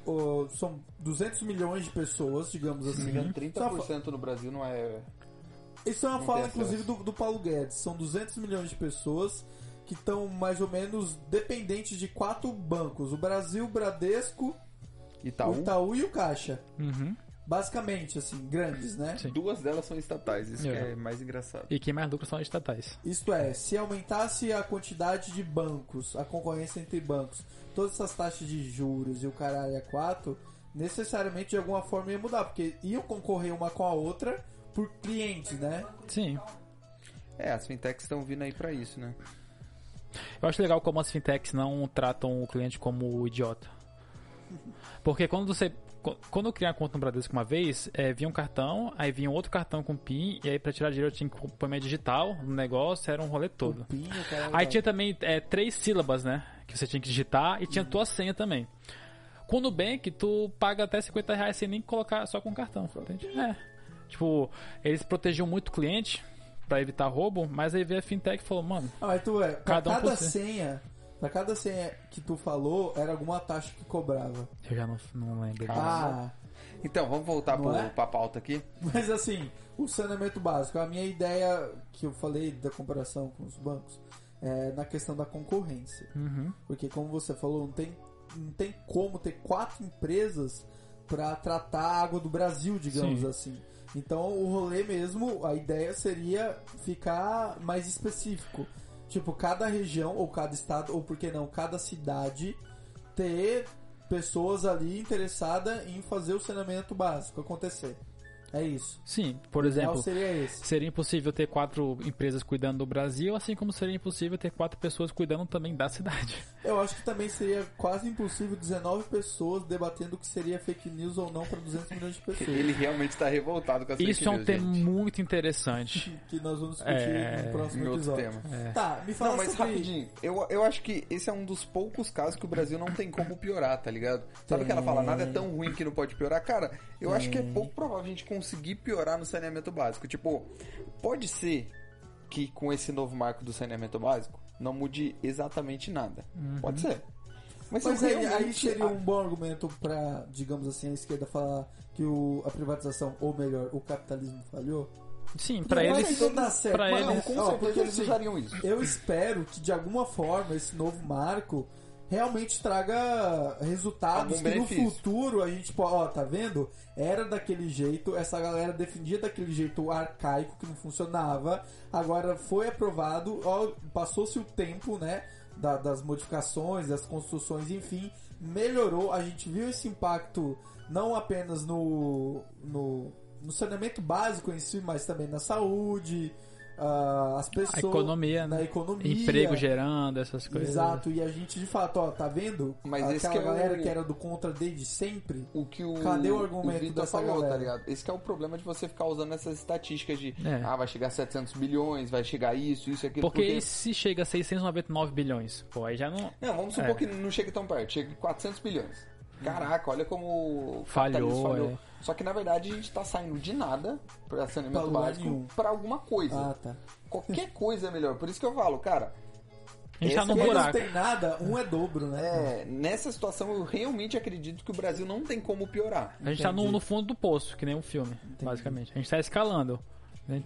são 200 milhões de pessoas, digamos assim. Chegando 30% no Brasil não é. Isso é uma fala, inclusive, do, do Paulo Guedes. São 200 milhões de pessoas que estão mais ou menos dependentes de quatro bancos: o Brasil, o Bradesco, Itaú. o Itaú e o Caixa. Uhum. Basicamente, assim, grandes, né? Sim. Duas delas são estatais, isso que É. é mais engraçado. E quem mais lucra são estatais. Isto é, se aumentasse a quantidade de bancos, a concorrência entre bancos, todas essas taxas de juros e o caralho a quatro, necessariamente de alguma forma ia mudar, porque iam concorrer uma com a outra por clientes, né? Sim. É, as fintechs estão vindo aí pra isso, né? Eu acho legal como as fintechs não tratam o cliente como idiota. Porque quando você. Quando eu criei a conta no Bradesco uma vez, é, vinha um cartão, aí vinha outro cartão com PIN, e aí pra tirar dinheiro eu tinha que pôr minha digital no negócio, era um rolê todo. PIN, Aí tinha também é, três sílabas, né? Que você tinha que digitar e tinha tua senha também. Com o Nubank, tu paga até 50 reais sem nem colocar só com cartão. Entende? É. Tipo, eles protegiam muito o cliente pra evitar roubo, mas aí veio a fintech e falou, mano, Ah, mas tu é, Cada um cada si. senha, pra cada senha que tu falou, era alguma taxa que cobrava. eu já não, não lembro. Ah, Então, vamos voltar pro, é? pra pauta aqui. mas assim, o saneamento básico, a minha ideia que eu falei da comparação com os bancos, é na questão da concorrência. Uhum. Porque como você falou, não tem, não tem como ter quatro empresas pra tratar a água do Brasil, digamos Sim. assim. Então o rolê mesmo, a ideia seria ficar mais específico. Tipo, cada região, ou cada estado, ou por que não, cada cidade ter pessoas ali interessadas em fazer o saneamento básico acontecer. É isso. Sim, por O exemplo, seria esse. seria impossível ter quatro empresas cuidando do Brasil, assim como seria impossível ter quatro pessoas cuidando também da cidade. Eu acho que também seria quase impossível 19 pessoas debatendo o que seria fake news ou não para 200 milhões de pessoas. Ele realmente tá revoltado com essa Isso é um tema muito interessante. Que nós vamos discutir É, no próximo Em outro episódio. tema. Tá, me fala Não, mas sobre... rapidinho, eu, eu acho que esse é um dos poucos casos que o Brasil não tem como piorar, tá ligado? Sabe que ela fala, nada é tão ruim que não pode piorar? Cara, eu acho que é pouco provável a gente conseguir piorar no saneamento básico. Tipo, pode ser que com esse novo marco do saneamento básico não mude exatamente nada. Pode ser. Mas, Mas aí, aí seria um bom argumento pra, digamos assim, a esquerda falar que o, a privatização, ou melhor, o capitalismo falhou? Sim, pra Não, eles. não dá certo. pra Mas Não, eles- com Ó, certeza porque eles assim, usariam isso. Eu espero que de alguma forma esse novo marco realmente traga resultados Algum que benefício. no futuro a gente pode, ó, tá vendo? Era daquele jeito, essa galera defendia daquele jeito arcaico que não funcionava, agora foi aprovado, passou-se o tempo, né, da- das modificações, das construções, enfim, melhorou, a gente viu esse impacto não apenas no, no, no saneamento básico em si, mas também na saúde, ah, as pessoas... A economia, na né? economia. Emprego gerando, essas coisas. Exato, e a gente de fato, ó, tá vendo? Mas Aquela esse que é o- galera que era do contra desde sempre. O que o, Cadê o argumento Vitor dessa falou, galera? tá ligado? Esse que é o problema de você ficar usando essas estatísticas de É. ah, vai chegar a 700 bilhões, vai chegar isso, isso e aquilo. Porque se chega a 699 bilhões? Pô, aí já não. Não, vamos supor É. que não chegue tão perto, chegue a 400 bilhões. Caraca, olha como o Falhou, capitalismo é. Só que na verdade a gente tá saindo de nada pra Pra saneamento lugar básico pra alguma coisa. Ah, tá. Qualquer coisa é melhor. Por isso que eu falo, cara, A gente tá num Quem não buraco. tem nada, um é dobro, né? é, nessa situação eu realmente acredito que o Brasil não tem como piorar. A gente tá no, Entendi. no fundo do poço, que nem um filme, basicamente. A gente tá escalando. né?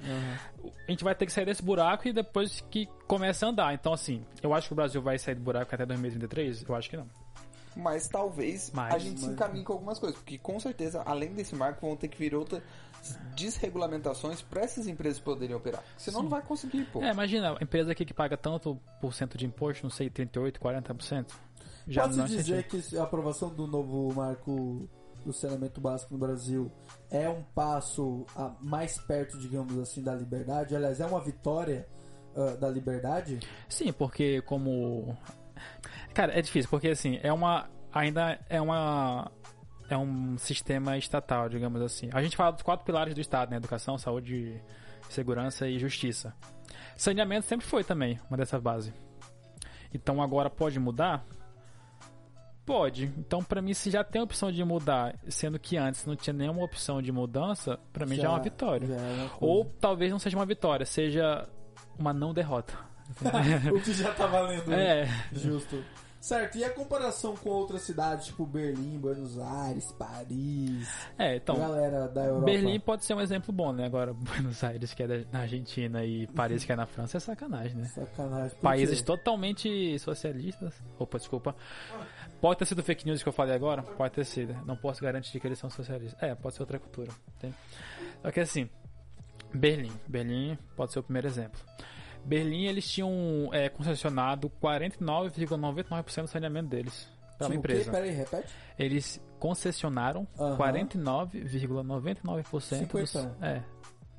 A gente vai ter que sair desse buraco e depois que começa a andar. Então, assim, eu acho que o Brasil vai sair do buraco até 2033? Eu acho que não. Mas talvez Mas- a gente se encaminhe com algumas coisas. Porque com certeza, além desse marco, vão ter que vir outras desregulamentações para essas empresas poderem operar. Senão não vai conseguir, pô. É, imagina, a empresa aqui que paga tanto por cento de imposto, não sei, 38, 40%. Já Pode-se não é dizer sentido. que a aprovação do novo marco do saneamento básico no Brasil é um passo a- mais perto, digamos assim, da liberdade? Aliás, é uma vitória ah, da liberdade? Sim, porque como. Cara, é difícil, porque assim, é uma. Ainda é uma. É um sistema estatal, digamos assim. A gente fala dos quatro pilares do Estado, né? Educação, saúde, segurança e justiça. Saneamento sempre foi também uma dessas bases. Então agora pode mudar? Pode. Então pra mim, se já tem a opção de mudar, sendo que antes não tinha nenhuma opção de mudança, pra mim já, é uma vitória. já é. Ou talvez não seja uma vitória, seja uma não derrota. o que já tá valendo. É, Justo. Certo, e a comparação com outras cidades, tipo Berlim, Buenos Aires, Paris, é, então. galera da Europa? Berlim pode ser um exemplo bom, né? Agora, Buenos Aires, que é da- na Argentina, e Paris, que é na França, é sacanagem, né? Sacanagem. Países quê? totalmente socialistas. Opa, desculpa. Pode ter sido fake news que eu falei agora? Pode ter sido. Não posso garantir que eles são socialistas. É, pode ser outra cultura. Só que assim, Berlim. Berlim pode ser o primeiro exemplo. Berlim, eles tinham é, concessionado 49,99% do saneamento deles uma Tipo quê? empresa. Peraí, repete. Eles concessionaram Aham. 49,99% dos... É.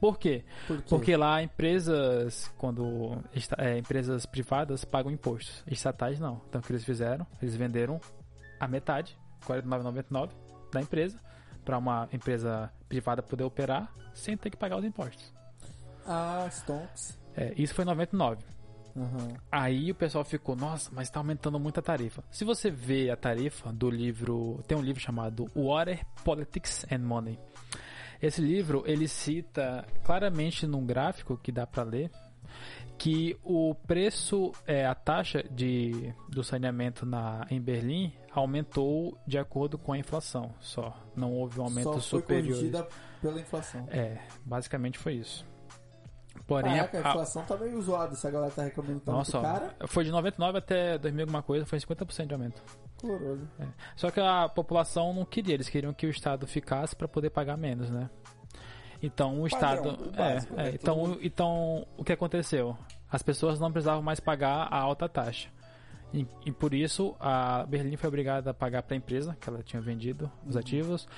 Por quê? Por quê? Porque lá empresas, quando é, empresas privadas pagam impostos, estatais não. Então o que eles fizeram? Eles venderam a metade, 49,99 da empresa, para uma empresa privada poder operar sem ter que pagar os impostos. Ah, Stonks. É, isso foi em 99. Aham. Aí o pessoal ficou, nossa, mas tá aumentando muito a tarifa. Se você vê a tarifa do livro, tem um livro chamado Water, Politics and Money. Esse livro, ele cita claramente num gráfico que dá para ler que o preço, é, a taxa de, do saneamento na, em Berlim aumentou de acordo com a inflação só. Não houve um aumento Só foi superior. pela inflação. É, basicamente foi isso. Porém, Caraca, a a- inflação tá meio zoada. Se a galera tá reclamando tá nossa, cara, foi de 99 até 2000 alguma coisa, foi 50% de aumento. caralho. Só que a população não queria, eles queriam que o Estado ficasse para poder pagar menos, né? Então o Padrão, Estado. o básico, é, é, né? então, então o que aconteceu? As pessoas não precisavam mais pagar a alta taxa. E, e por isso a Berlim foi obrigada a pagar para a empresa, que ela tinha vendido os ativos,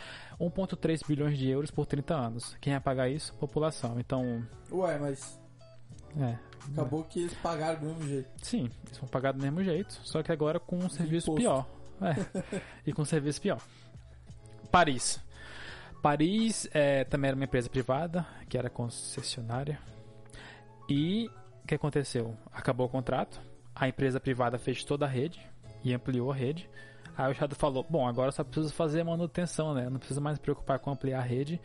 1,3 bilhões de euros por 30 anos. Quem ia pagar isso? População. Então, Ué, mas é. acabou que eles pagaram do mesmo jeito. Sim, eles vão pagar do mesmo jeito, só que agora com um serviço imposto. pior. É, e com um serviço pior. Paris. Paris é, também era uma empresa privada, que era concessionária. E o que aconteceu? Acabou o contrato, a empresa privada fez toda a rede e ampliou a rede. Aí o Estado falou: bom, agora só preciso fazer manutenção, né? Não precisa mais se preocupar com ampliar a rede,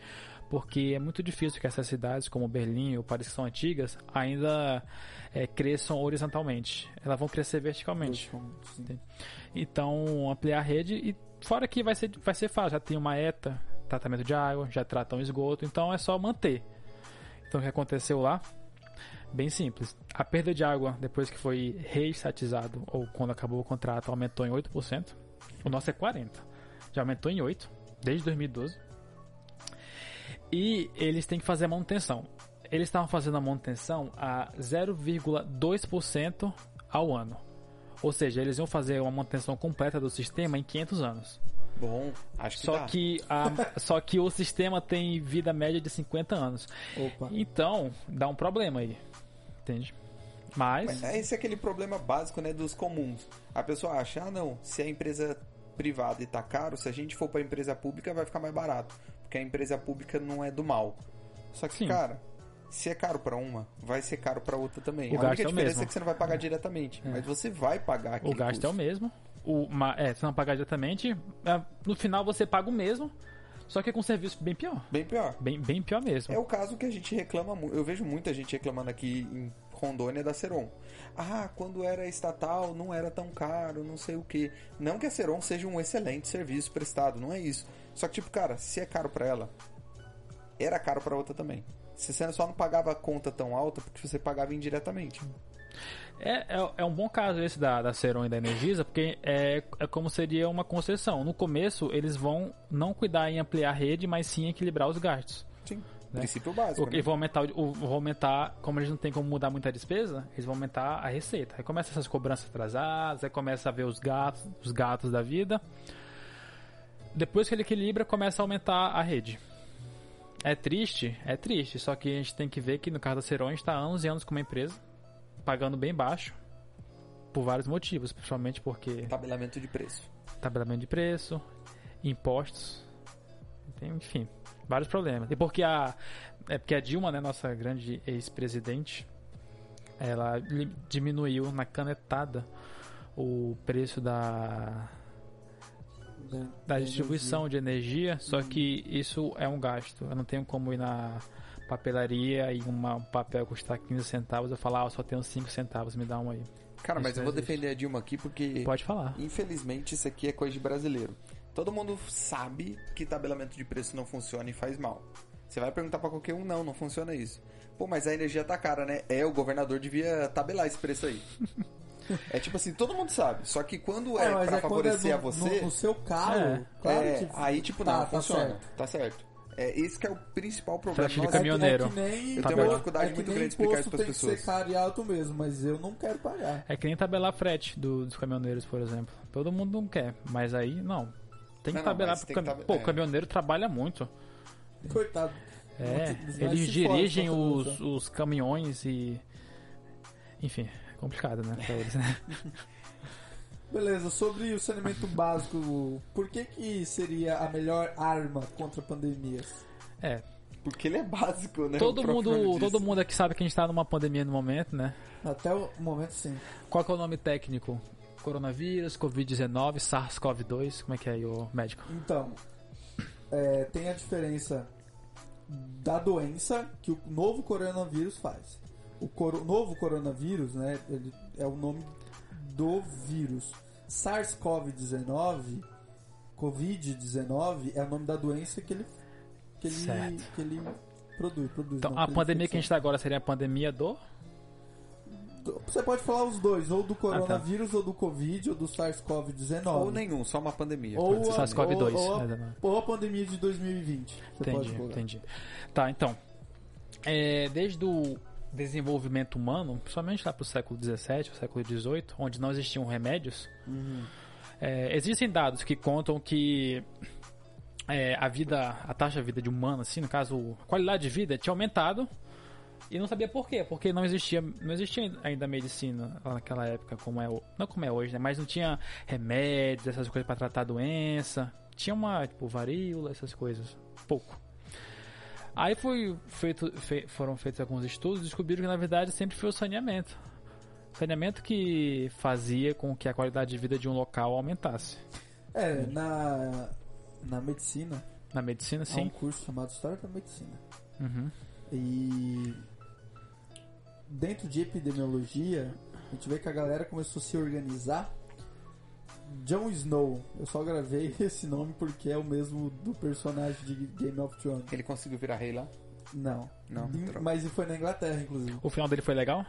porque é muito difícil que essas cidades como Berlim ou Paris, que são antigas, ainda é, cresçam horizontalmente. Elas vão crescer verticalmente. Sim. Então, ampliar a rede e fora que vai ser, vai ser fácil. Já tem uma ETA, tratamento de água, já tratam esgoto, então é só manter. Então, o que aconteceu lá? Bem simples. A perda de água, depois que foi reestatizado, ou quando acabou o contrato, aumentou em 8%. O nosso é 40%. Já aumentou em 8%, desde 2012. E eles têm que fazer a manutenção. Eles estavam fazendo a manutenção a 0,2% ao ano. Ou seja, eles iam fazer uma manutenção completa do sistema em 500 anos. Bom, acho que Só dá. que, a, só que o sistema tem vida média de 50 anos. Opa. Então, dá um problema aí. Entende? Mas. Mas esse é aquele problema básico, né, dos comuns. A pessoa acha, ah, não, se a empresa privada e tá caro, se a gente for pra empresa pública vai ficar mais barato, porque a empresa pública não é do mal. Só que, Sim. cara, se é caro pra uma, vai ser caro pra outra também. O a gasto única é o diferença mesmo. é que você não vai pagar diretamente, mas você vai pagar O aquele gasto é o custo. mesmo. O, é, se não pagar diretamente, é, no final você paga o mesmo, só que com serviço bem pior. Bem pior. Bem, bem pior mesmo. É o caso que a gente reclama muito. Eu vejo muita gente reclamando aqui em Rondônia da Seron. Ah, quando era estatal não era tão caro, não sei o que. Não que a Seron seja um excelente serviço prestado, não é isso. Só que, tipo, cara, se é caro pra ela, era caro pra outra também. Se você só não pagava a conta tão alta porque você pagava indiretamente. É, é, é um bom caso esse da, da Seron e da Energisa, porque é, é como seria uma concessão. No começo, eles vão não cuidar em ampliar a rede, mas sim equilibrar os gastos. Sim. Né? Princípio básico. Porque né? vão aumentar, o- vão aumentar, como eles não tem como mudar muita despesa, eles vão aumentar a receita. Aí começa essas cobranças atrasadas, aí começa a ver os gatos, os gatos da vida. Depois que ele equilibra, começa a aumentar a rede. É triste? É triste, só que a gente tem que ver que no caso da Seron a gente está há 11 anos com uma empresa, pagando bem baixo, por vários motivos, principalmente porque Tabelamento de preço. tabelamento de preço, impostos, enfim, vários problemas. E porque a é porque a Dilma, né, nossa grande ex-presidente, ela diminuiu na canetada o preço da da distribuição de energia, só que isso é um gasto. Eu não tenho como ir na papelaria e uma, um papel custar 15 centavos, eu falar, ah, eu só tenho 5 centavos, me dá um aí. Cara, Isso mas eu vou existe. defender a Dilma aqui porque Pode falar. Infelizmente, isso aqui é coisa de brasileiro. Todo mundo sabe que tabelamento de preço não funciona e faz mal. Você vai perguntar pra qualquer um, não, não funciona isso. Pô, mas a energia tá cara, né? É, o governador devia tabelar esse preço aí. é tipo assim, todo mundo sabe. Só que quando é, mas pra é quando favorecer é a no, você, no, no seu carro, É. claro é, que aí tipo, tá, não, tá funciona. certo. Tá certo. É, esse que é o principal problema. Frete de Nossa, caminhoneiro. É que, é que nem, Eu tenho uma dificuldade é que muito nem grande de explicar isso imposto pras tem que pessoas. ser caro e alto mesmo, mas eu não quero pagar. É que nem tabelar frete do- dos caminhoneiros, por exemplo. Todo mundo não quer, mas aí não. Tem que Não, tabelar mas pro tem que cam... tab- Pô, é. o caminhoneiro trabalha muito. Coitado. É, eles dirigem os, nossa, os caminhões e. Enfim, é complicado, né? Pra eles, né? Beleza, sobre o saneamento básico, por que que seria a melhor arma contra pandemias? É, Porque ele é básico, né? todo mundo, todo mundo aqui sabe que a gente tá numa pandemia no momento, né? Até o momento sim. Qual que é o nome técnico? Coronavírus, Covid-19, SARS-CoV-2, como é que é aí, o médico? Então, é, tem a diferença da doença que o novo coronavírus faz. O coro- novo coronavírus, né, ele é o nome do vírus. SARS-CoV-19, Covid-19 é o nome da doença que ele que ele, Certo. que ele produz, produz. Então, não a tem pandemia que a gente infecção. tá agora seria a pandemia do. Você pode falar os dois, ou do coronavírus, ou do Covid, ou do SARS-CoV-19. Ou nenhum, só uma pandemia. Ou a- SARS-CoV-2. ou- ou- né? Ou a pandemia de 2020. Você pode Entendi, entendi. Tá, então. é, desde o desenvolvimento humano, principalmente lá pro século XVII, o século XVIII, onde não existiam remédios, Uhum. é, existem dados que contam que é, a vida, a taxa de vida de humano, assim, no caso, a qualidade de vida tinha aumentado e não sabia por quê, porque não existia, não existia ainda medicina lá naquela época como é, o- não como é hoje, né, mas não tinha remédios, essas coisas para tratar a doença. Tinha uma, tipo, varíola, essas coisas, pouco. Aí foi feito, fe- foram feitos alguns estudos e descobriram que na verdade sempre foi o saneamento. Saneamento que fazia com que a qualidade de vida de um local aumentasse. É, na, na medicina, Na medicina, há um sim. curso chamado História da Medicina. Uhum. E dentro de epidemiologia, a gente vê que a galera começou a se organizar. Jon Snow, eu só gravei esse nome porque é o mesmo do personagem de Game of Thrones. Ele conseguiu virar rei lá? Não. Não, Em- droga. Mas foi na Inglaterra, inclusive. O final dele foi legal?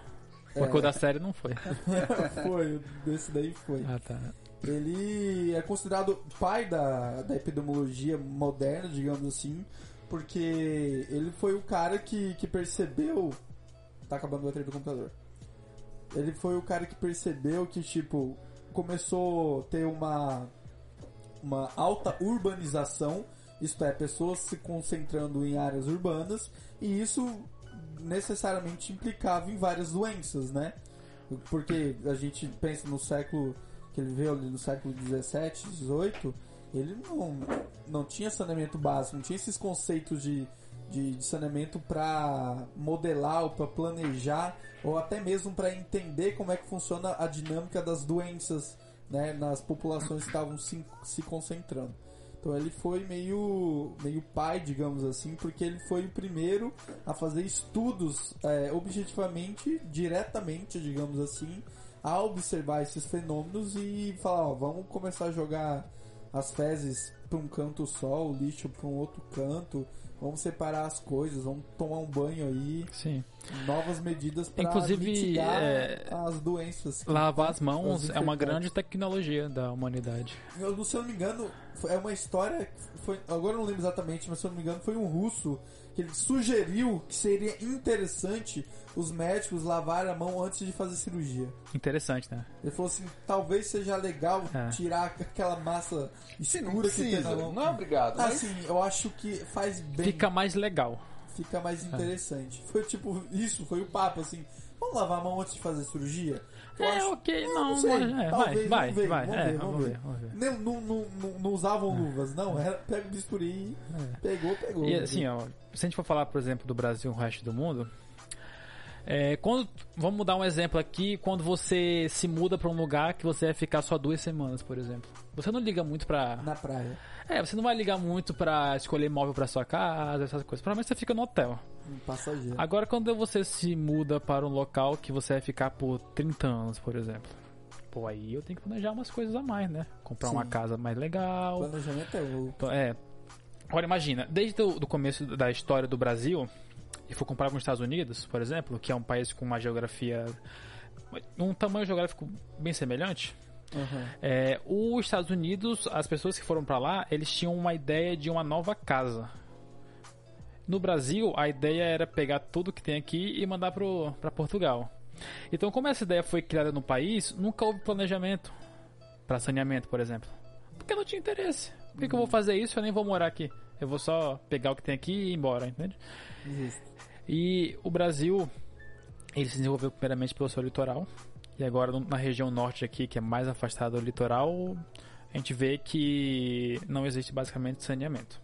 Porque É. o da série não foi. foi, desse daí foi. Ah, tá. Ele é considerado pai da, da epidemiologia moderna, digamos assim, porque ele foi o cara que, que percebeu. Tá acabando a bateria do computador. Ele foi o cara que percebeu que, tipo, começou a ter uma, uma alta urbanização, isto é, pessoas se concentrando em áreas urbanas, e isso necessariamente implicava em várias doenças, né? Porque a gente pensa no século que ele veio ali no século 17, 18, ele não, não tinha saneamento básico, não tinha esses conceitos de, de, de saneamento para modelar ou para planejar ou até mesmo para entender como é que funciona a dinâmica das doenças né, nas populações que estavam se, se concentrando. Então ele foi meio, meio pai, digamos assim, porque ele foi o primeiro a fazer estudos é, objetivamente, diretamente, digamos assim, a observar esses fenômenos e falar, ó, vamos começar a jogar as fezes para um canto só, o lixo para um outro canto, vamos separar as coisas, vamos tomar um banho aí, Sim. novas medidas para Inclusive, mitigar é, as doenças. Lavar as mãos Os é uma grande tecnologia da humanidade. Eu, se eu não me engano, é uma história. Foi, agora eu não lembro exatamente, mas se eu não me engano, foi um russo que ele sugeriu que seria interessante os médicos lavarem a mão antes de fazer cirurgia. Interessante, né? Ele falou assim: talvez seja legal É. tirar aquela massa escura que tem na mão. não é obrigado. mas- Assim, eu acho que faz bem, Fica mais legal. fica mais interessante. Foi tipo, isso, foi o papo assim. Vamos lavar a mão antes de fazer cirurgia? Eu é, acho- ok, eu não, não sei, é, vai, talvez, vai, vamos ver, vai, vamos é, ver, vamos vamos ver, ver. vamos ver. Não, não, não, não, usavam luvas, não. Era pega o bisturi, pegou, pegou. E assim, ó, se a gente for falar, por exemplo, do Brasil e o resto do mundo, é, quando, vamos dar um exemplo aqui, quando você se muda pra um lugar que você vai ficar só duas semanas, por exemplo. Você não liga muito pra... Na praia, É, você não vai ligar muito pra escolher móvel pra sua casa, essas coisas. Provavelmente você fica no hotel. Um passageiro. Agora, quando você se muda para um local que você vai ficar por 30 anos, por exemplo. Pô, aí eu tenho que planejar umas coisas a mais, né? Comprar uma Sim. casa mais legal. Planejamento é o. Então, é. Agora imagina, desde o do começo da história do Brasil, e for comparar com os Estados Unidos, por exemplo, que é um país com uma geografia. um tamanho geográfico bem semelhante. Aham. É, os Estados Unidos, as pessoas que foram pra lá, eles tinham uma ideia de uma nova casa. No Brasil, a ideia era pegar tudo que tem aqui e mandar pro, pra Portugal. Então, como essa ideia foi criada no país, nunca houve planejamento para saneamento, por exemplo. Porque não tinha interesse. Por que, que eu vou fazer isso? Eu nem vou morar aqui. Eu vou só pegar o que tem aqui e ir embora, entende? Justo. E o Brasil, ele se desenvolveu primeiramente pelo seu litoral. E agora na região norte aqui, que é mais afastada do litoral, a gente vê que não existe basicamente saneamento.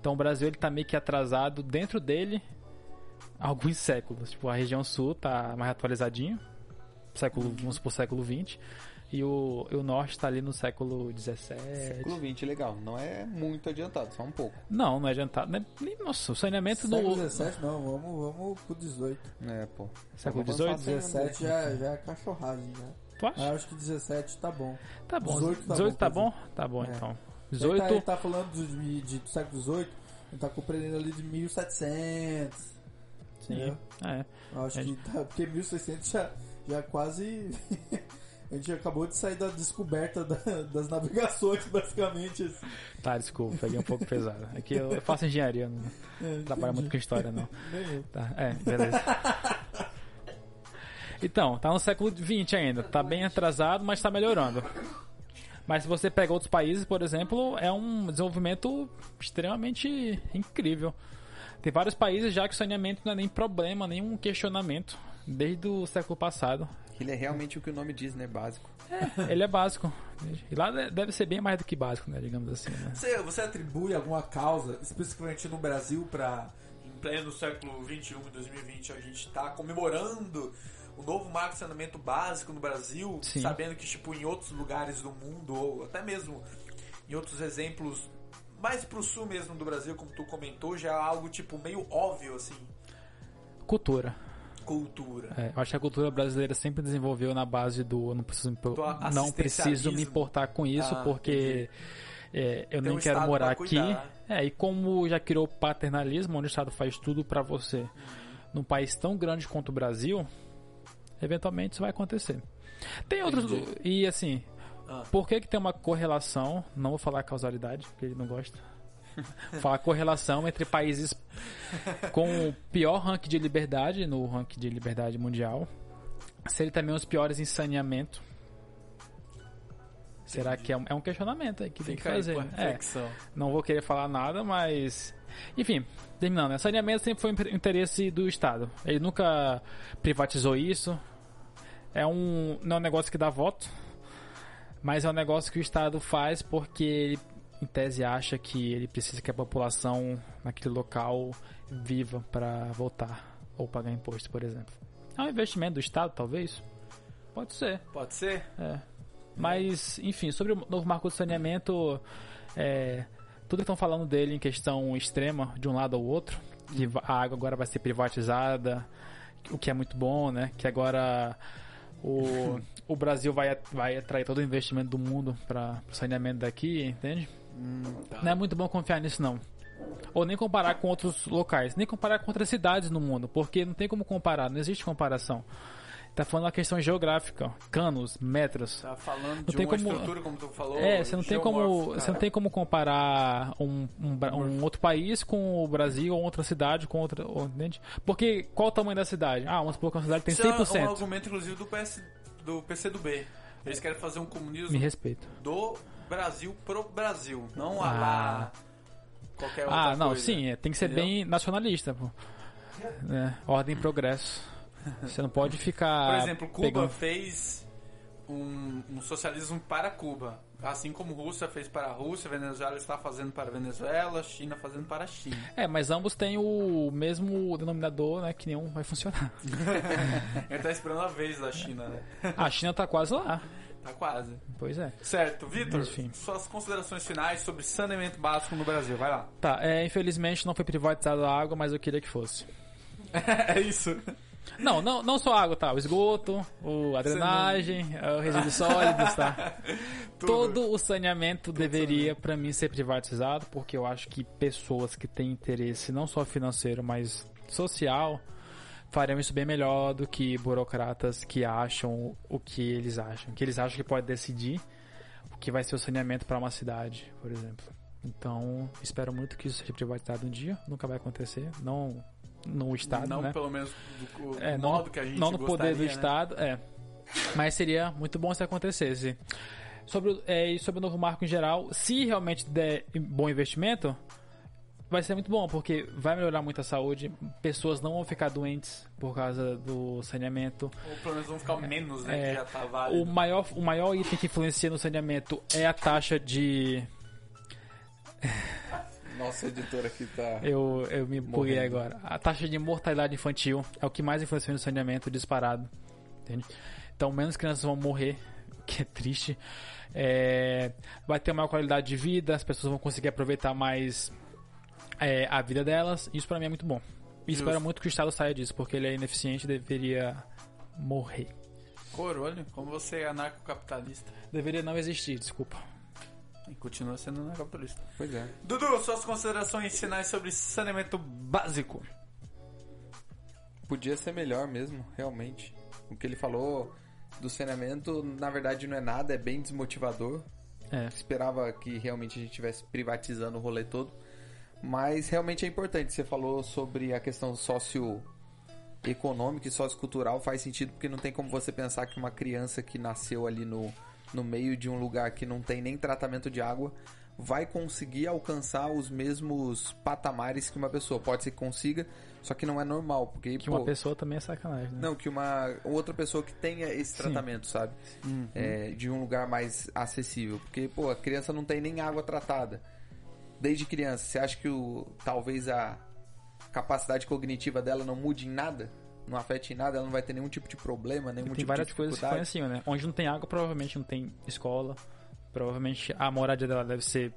Então o Brasil ele tá meio que atrasado dentro dele há alguns séculos. Tipo, a região sul tá mais atualizadinho, século, vamos supor, século 20. E o, e o norte tá ali no século 17. Século XX, legal. Não é muito adiantado, só um pouco. Não, não é adiantado. né? Nossa, o saneamento Século no 17 não, vamos, vamos pro 18. É, pô. século Vamos 18. avançar 17 já, já é cachorragem já. Tu acha? Eu acho que 17 tá bom. Tá bom. 18 tá 18 bom, tá bom? Tá bom, É. então. Ele tá, ele 18. tá falando de, de- do século 18, Ele tá compreendendo ali de 1700. Sim. É. Acho É. que tá, porque 1600 já, já quase. a gente acabou de sair da descoberta da- das navegações, basicamente. Assim. Tá, desculpa, peguei um pouco pesado. É que eu faço engenharia, não É, trabalho muito com história, não. Tá, é, beleza. Então, tá no século XX ainda. Tá bem atrasado, mas tá melhorando. Mas se você pega outros países, por exemplo, é um desenvolvimento extremamente incrível. Tem vários países já que o saneamento não é nem problema, nenhum questionamento. Desde o século passado. Ele é realmente o que o nome diz, né? Básico. Ele é básico. E lá de- deve ser bem mais do que básico, né? Digamos assim. Né? Você, você atribui alguma causa, especificamente no Brasil, para em pleno século XXI, 2020, a gente está comemorando o novo marco de saneamento básico no Brasil, Sim. sabendo que tipo em outros lugares do mundo ou até mesmo em outros exemplos mais pro sul mesmo do Brasil, como tu comentou, já é algo tipo meio óbvio assim, Cultura. cultura. É, eu acho que a cultura brasileira sempre desenvolveu na base do não preciso Do não preciso me importar com isso Ah, porque é, eu nem um quero morar aqui. É, e como já criou paternalismo, onde o Estado faz tudo pra você, num país tão grande quanto o Brasil, eventualmente isso vai acontecer. Tem outros e assim, Ah. por que que tem uma correlação? Não vou falar causalidade, porque ele não gosta. Falar correlação entre países com o pior ranking de liberdade no ranking de liberdade mundial, serem também os piores em saneamento. Será que é um, é um questionamento aí que tem que Fica aí fazer? pra É, não vou querer falar nada, mas. Enfim, terminando, né? Saneamento sempre foi um interesse do Estado. Ele nunca privatizou isso. É um. Não é um negócio que dá voto, mas é um negócio que o Estado faz porque ele, em tese, acha que ele precisa que a população naquele local viva para votar ou pagar imposto, por exemplo. É um investimento do Estado, talvez? Pode ser. Pode ser? É. Mas, enfim, sobre o novo marco de saneamento, é, tudo que estão falando dele em questão extrema, de um lado ao outro, que a água agora vai ser privatizada, o que é muito bom, né? Que agora o, o Brasil vai, vai atrair todo o investimento do mundo para o saneamento daqui, entende? Não é muito bom confiar nisso, não. Ou nem comparar com outros locais, nem comparar com outras cidades no mundo, porque não tem como comparar, não existe comparação. Tá falando uma questão geográfica, ó, canos, metros. Tá falando de tem uma como- estrutura, como tu falou. É, você não tem como, você não tem como comparar um, um, um outro país com o Brasil ou outra cidade com outra, ou- entende? Porque qual o tamanho da cidade? Ah, vamos supor que uma cidade tem Isso é um 100%. argumento, inclusive, do, PS, do PCdoB. Eles querem fazer um comunismo Me respeita. do Brasil pro Brasil, não a Ah. lá qualquer outra Ah, não, coisa. sim, é, tem que ser Entendeu? bem nacionalista, pô. É, ordem e progresso. Você não pode ficar Por exemplo, Cuba pegando fez um, um socialismo para Cuba. Assim como Rússia fez para a Rússia, Venezuela está fazendo para a Venezuela, China fazendo para a China. É, mas ambos têm o mesmo denominador, né? Que nenhum vai funcionar. Ele tá esperando a vez da China, né? A China tá quase lá. Tá quase. Pois é. Certo, Vitor, suas considerações finais sobre saneamento básico no Brasil, vai lá. Tá, é, infelizmente não foi privatizada a água, mas eu queria que fosse. é isso. Não, não, não só água, tá? O esgoto, o, a drenagem, o resíduos sólidos, tá? Todo o saneamento deveria, pra mim, ser privatizado, porque eu acho que pessoas que têm interesse não só financeiro, mas social, fariam isso bem melhor do que burocratas que acham o que eles acham. Que eles acham que pode decidir o que vai ser o saneamento para uma cidade, por exemplo. Então, espero muito que isso seja privatizado um dia. Nunca vai acontecer. Não no Estado, não né? pelo menos do, do É, não, modo que a gente não no poder do gostaria, né? Estado, é. Mas seria muito bom se acontecesse. Sobre, o- é, sobre o novo marco em geral, se realmente der bom investimento, vai ser muito bom, porque vai melhorar muito a saúde, pessoas não vão ficar doentes por causa do saneamento. Ou pelo menos vão ficar menos, né? É, já tá O maior, o maior item que influencia no saneamento é a taxa de. Nossa editor aqui tá. Eu, eu me buguei agora. A taxa de mortalidade infantil é o que mais influencia no saneamento disparado. Entende? Então, menos crianças vão morrer, o que é triste. É, vai ter uma maior qualidade de vida, as pessoas vão conseguir aproveitar mais é, a vida delas. Isso pra mim é muito bom. E espero muito que o Estado saia disso, porque ele é ineficiente e deveria morrer. Corolho, como você é anarcocapitalista. Deveria não existir, desculpa. E continua sendo negapaulista. Pois é. Dudu, suas considerações finais sobre saneamento básico. Podia ser melhor mesmo, realmente. O que ele falou do saneamento, na verdade, não é nada, é bem desmotivador. É. Esperava que realmente a gente estivesse privatizando o rolê todo. Mas realmente é importante. Você falou sobre a questão socioeconômica e sociocultural. Faz sentido porque não tem como você pensar que uma criança que nasceu ali no, no meio de um lugar que não tem nem tratamento de água vai conseguir alcançar os mesmos patamares que uma pessoa. Pode ser que consiga, só que não é normal. Porque, Que pô, uma pessoa também é sacanagem, né? não, que uma outra pessoa que tenha esse Sim. tratamento, sabe? É, de um lugar mais acessível. Porque, pô, a criança não tem nem água tratada. Desde criança, você acha que o, talvez a capacidade cognitiva dela não mude em nada? Não afete em nada? Ela não vai ter nenhum tipo de problema, nenhum tem tipo várias de coisas que influenciam, né? Onde não tem água, provavelmente não tem escola. Provavelmente a moradia dela deve ser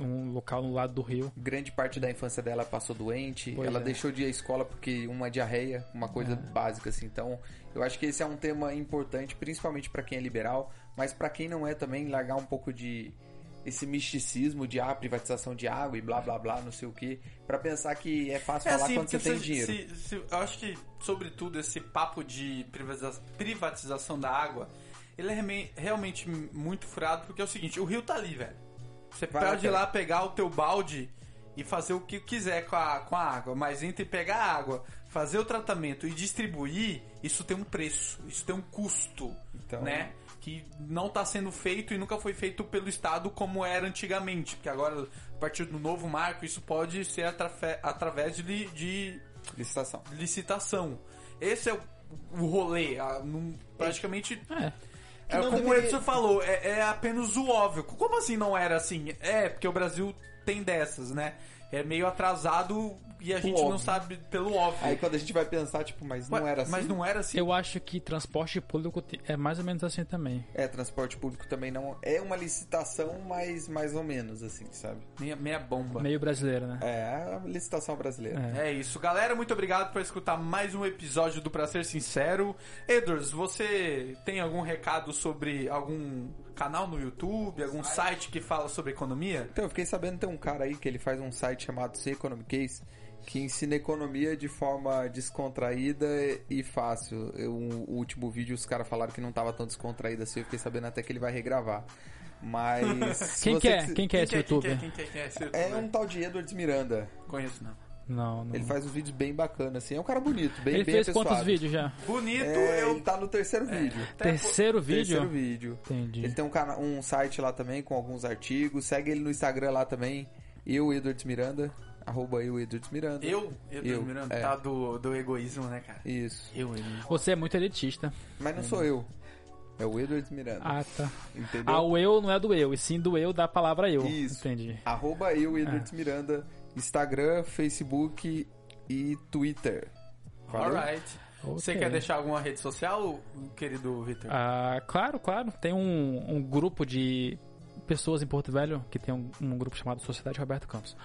um local no lado do rio. Grande parte da infância dela passou doente. Pois ela é. deixou de ir à escola porque uma diarreia, uma coisa É. básica assim. Então, eu acho que esse é um tema importante, principalmente para quem é liberal, mas para quem não é também largar um pouco de esse misticismo de ah, privatização de água e blá blá blá, não sei o que, para pensar que é fácil falar quando você tem se- dinheiro. se- se- eu acho que, sobretudo, esse papo de privatiza- privatização da água, ele é realmente muito furado, porque é o seguinte, o rio tá ali, velho. Você Vai pode ir lá pegar o teu balde e fazer o que quiser com a, com a água, mas entre pegar a água, fazer o tratamento e distribuir, isso tem um preço, isso tem um custo, Então- né? Que não está sendo feito e nunca foi feito pelo Estado como era antigamente, porque agora, a partir do novo marco, isso pode ser atrafe- através de, li- de Licitação. licitação. Esse é o, o rolê, a- não- praticamente É. é, não como o deveria- Edson falou, é, é apenas o óbvio. Como assim não era assim? É, porque o Brasil tem dessas, né? É meio atrasado e a gente não óbvio. sabe pelo óbvio. Aí quando a gente vai pensar, tipo, mas não mas, era assim. mas não era assim. Eu acho que transporte público é mais ou menos assim também. É, transporte público também não é uma licitação, mas mais ou menos assim, sabe? Meia, meia bomba. Meio brasileiro, né? É a licitação brasileira. É. É isso, galera. Muito obrigado por escutar mais um episódio do Pra Ser Sincero. Edwards, você tem algum recado sobre algum canal no YouTube, algum site que fala sobre economia? Então, eu fiquei sabendo que tem um cara aí que ele faz um site chamado C Economic Case que ensina economia de forma descontraída e fácil. Eu, o último vídeo os caras falaram que não tava tão descontraído assim, eu fiquei sabendo até que ele vai regravar. Mas. Quem você que é? quis- Quem que é esse quem youtuber? É esse É youtuber? um tal de Edwards Miranda. Conheço não. Não, não. Ele faz uns vídeos bem bacanas, assim. É um cara bonito, bem Ele bem fez apessoado. quantos vídeos já? Bonito, É, eu... Ele tá no terceiro vídeo. até- Terceiro vídeo? Terceiro vídeo. Entendi. Ele tem um, cana- um site lá também com alguns artigos. Segue ele no Instagram lá também. Eu, Edwards Miranda. Arroba eu, Edwards Miranda. Eu, Edwards Eu, Miranda, é. tá do, do egoísmo, né, cara? Isso. Eu, ele. Você é muito elitista. Mas não sou eu. É o Edwards Miranda. Ah, tá. entendeu? Ah, o eu não é do eu, e sim do eu da palavra eu. Isso. Entendi. Arroba eu, Edwards É. Miranda. Instagram, Facebook e Twitter. Valeu? Alright. Você Ok. quer deixar alguma rede social, querido Victor? Ah, claro, claro. Tem um, um grupo de pessoas em Porto Velho que tem um, um grupo chamado Sociedade Roberto Campos.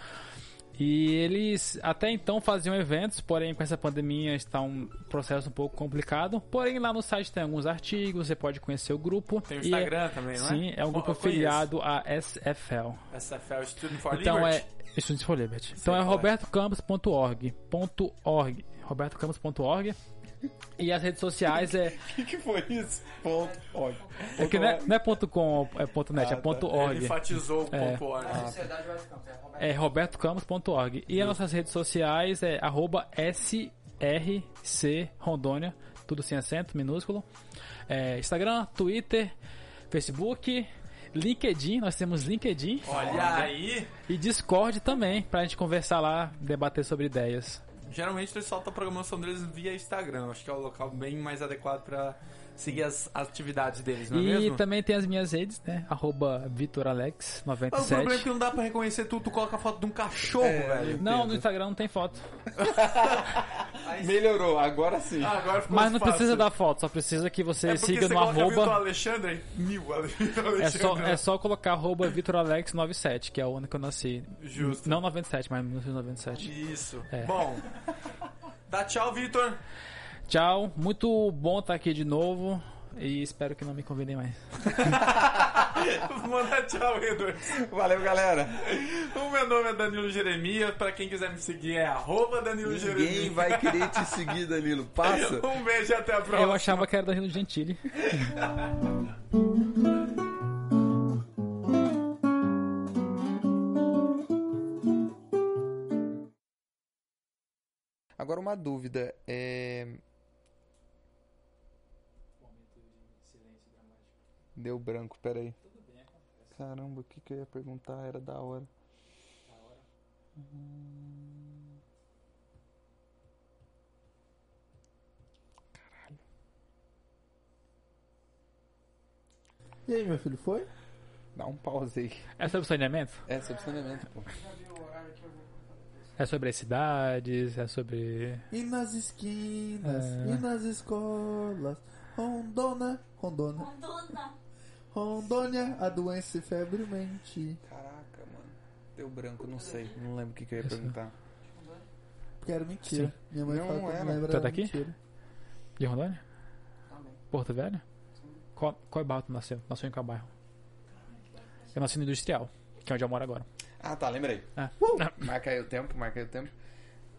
E eles até então faziam eventos, porém com essa pandemia está um processo um pouco complicado. Porém lá no site tem alguns artigos, você pode conhecer o grupo. Tem o E Instagram também, não é? Sim, é um grupo afiliado à SFL. SFL Student for Então Liberty. é Students for Liberty. Então é é. robertocampos.org. .org. E as redes sociais é, O que, que foi isso? Ponto. Olha. é que não é, não é ponto .com, é ponto .net, Ah, é tá. ponto Ele .org. enfatizou o É. ponto org. É robertocampos.org. E as nossas redes sociais é arroba SRC Rondônia, tudo sem acento, minúsculo. É, Instagram, Twitter, Facebook, LinkedIn, nós temos LinkedIn Olha aí. e Discord também, pra gente conversar lá, debater sobre ideias. Geralmente eles soltam a programação deles via Instagram. Acho que é o local bem mais adequado pra seguir as atividades deles, não é e mesmo? também tem as minhas redes, né? Arroba VitorAlex97. Ah, o problema é que não dá pra reconhecer tudo, tu coloca a foto de um cachorro, É, velho. Não, no. Instagram não tem foto. Melhorou, agora sim. Ah, agora ficou Mas não fácil. precisa dar foto, só precisa que você é siga você no arroba. Alexandre, mil Vitor É só, Alexandre. é só colocar arroba VitorAlex97, que é o ano que eu nasci. Justo. Não 97, mas 1997. Isso. É. Bom, dá tchau, Vitor. Tchau, muito bom estar aqui de novo e espero que não me convidem mais. Manda tchau, Edward. Valeu, galera. O meu nome é Danilo Jeremias. Pra quem quiser me seguir é arroba Danilo Ninguém Jeremias. vai querer te seguir, Danilo. Passa. Um beijo e até a próxima. Eu achava que era Danilo Gentili. Agora uma dúvida. É... Deu branco, peraí. Caramba, o que, que eu ia perguntar? Era da hora. E aí, meu filho, foi? Dá um pause aí. É sobre saneamento? É, sobre saneamento, pô. É sobre as cidades, é sobre. E nas esquinas, É. e nas escolas. Rondona, Rondona, Rondônia. Rondônia, a doença e febrilmente. Caraca, mano. Deu branco, não sei. Não lembro o que, que eu ia perguntar. Porque era mentira. Minha mãe Não, fala que não é era daqui? mentira. De Rondônia? Porto Velho? Qual, qual bairro tu nasceu? Nasceu em qual bairro? Eu nasci no Industrial, que é onde eu moro agora. Ah, tá, lembrei. Ah. Marca aí o tempo, marca aí o tempo.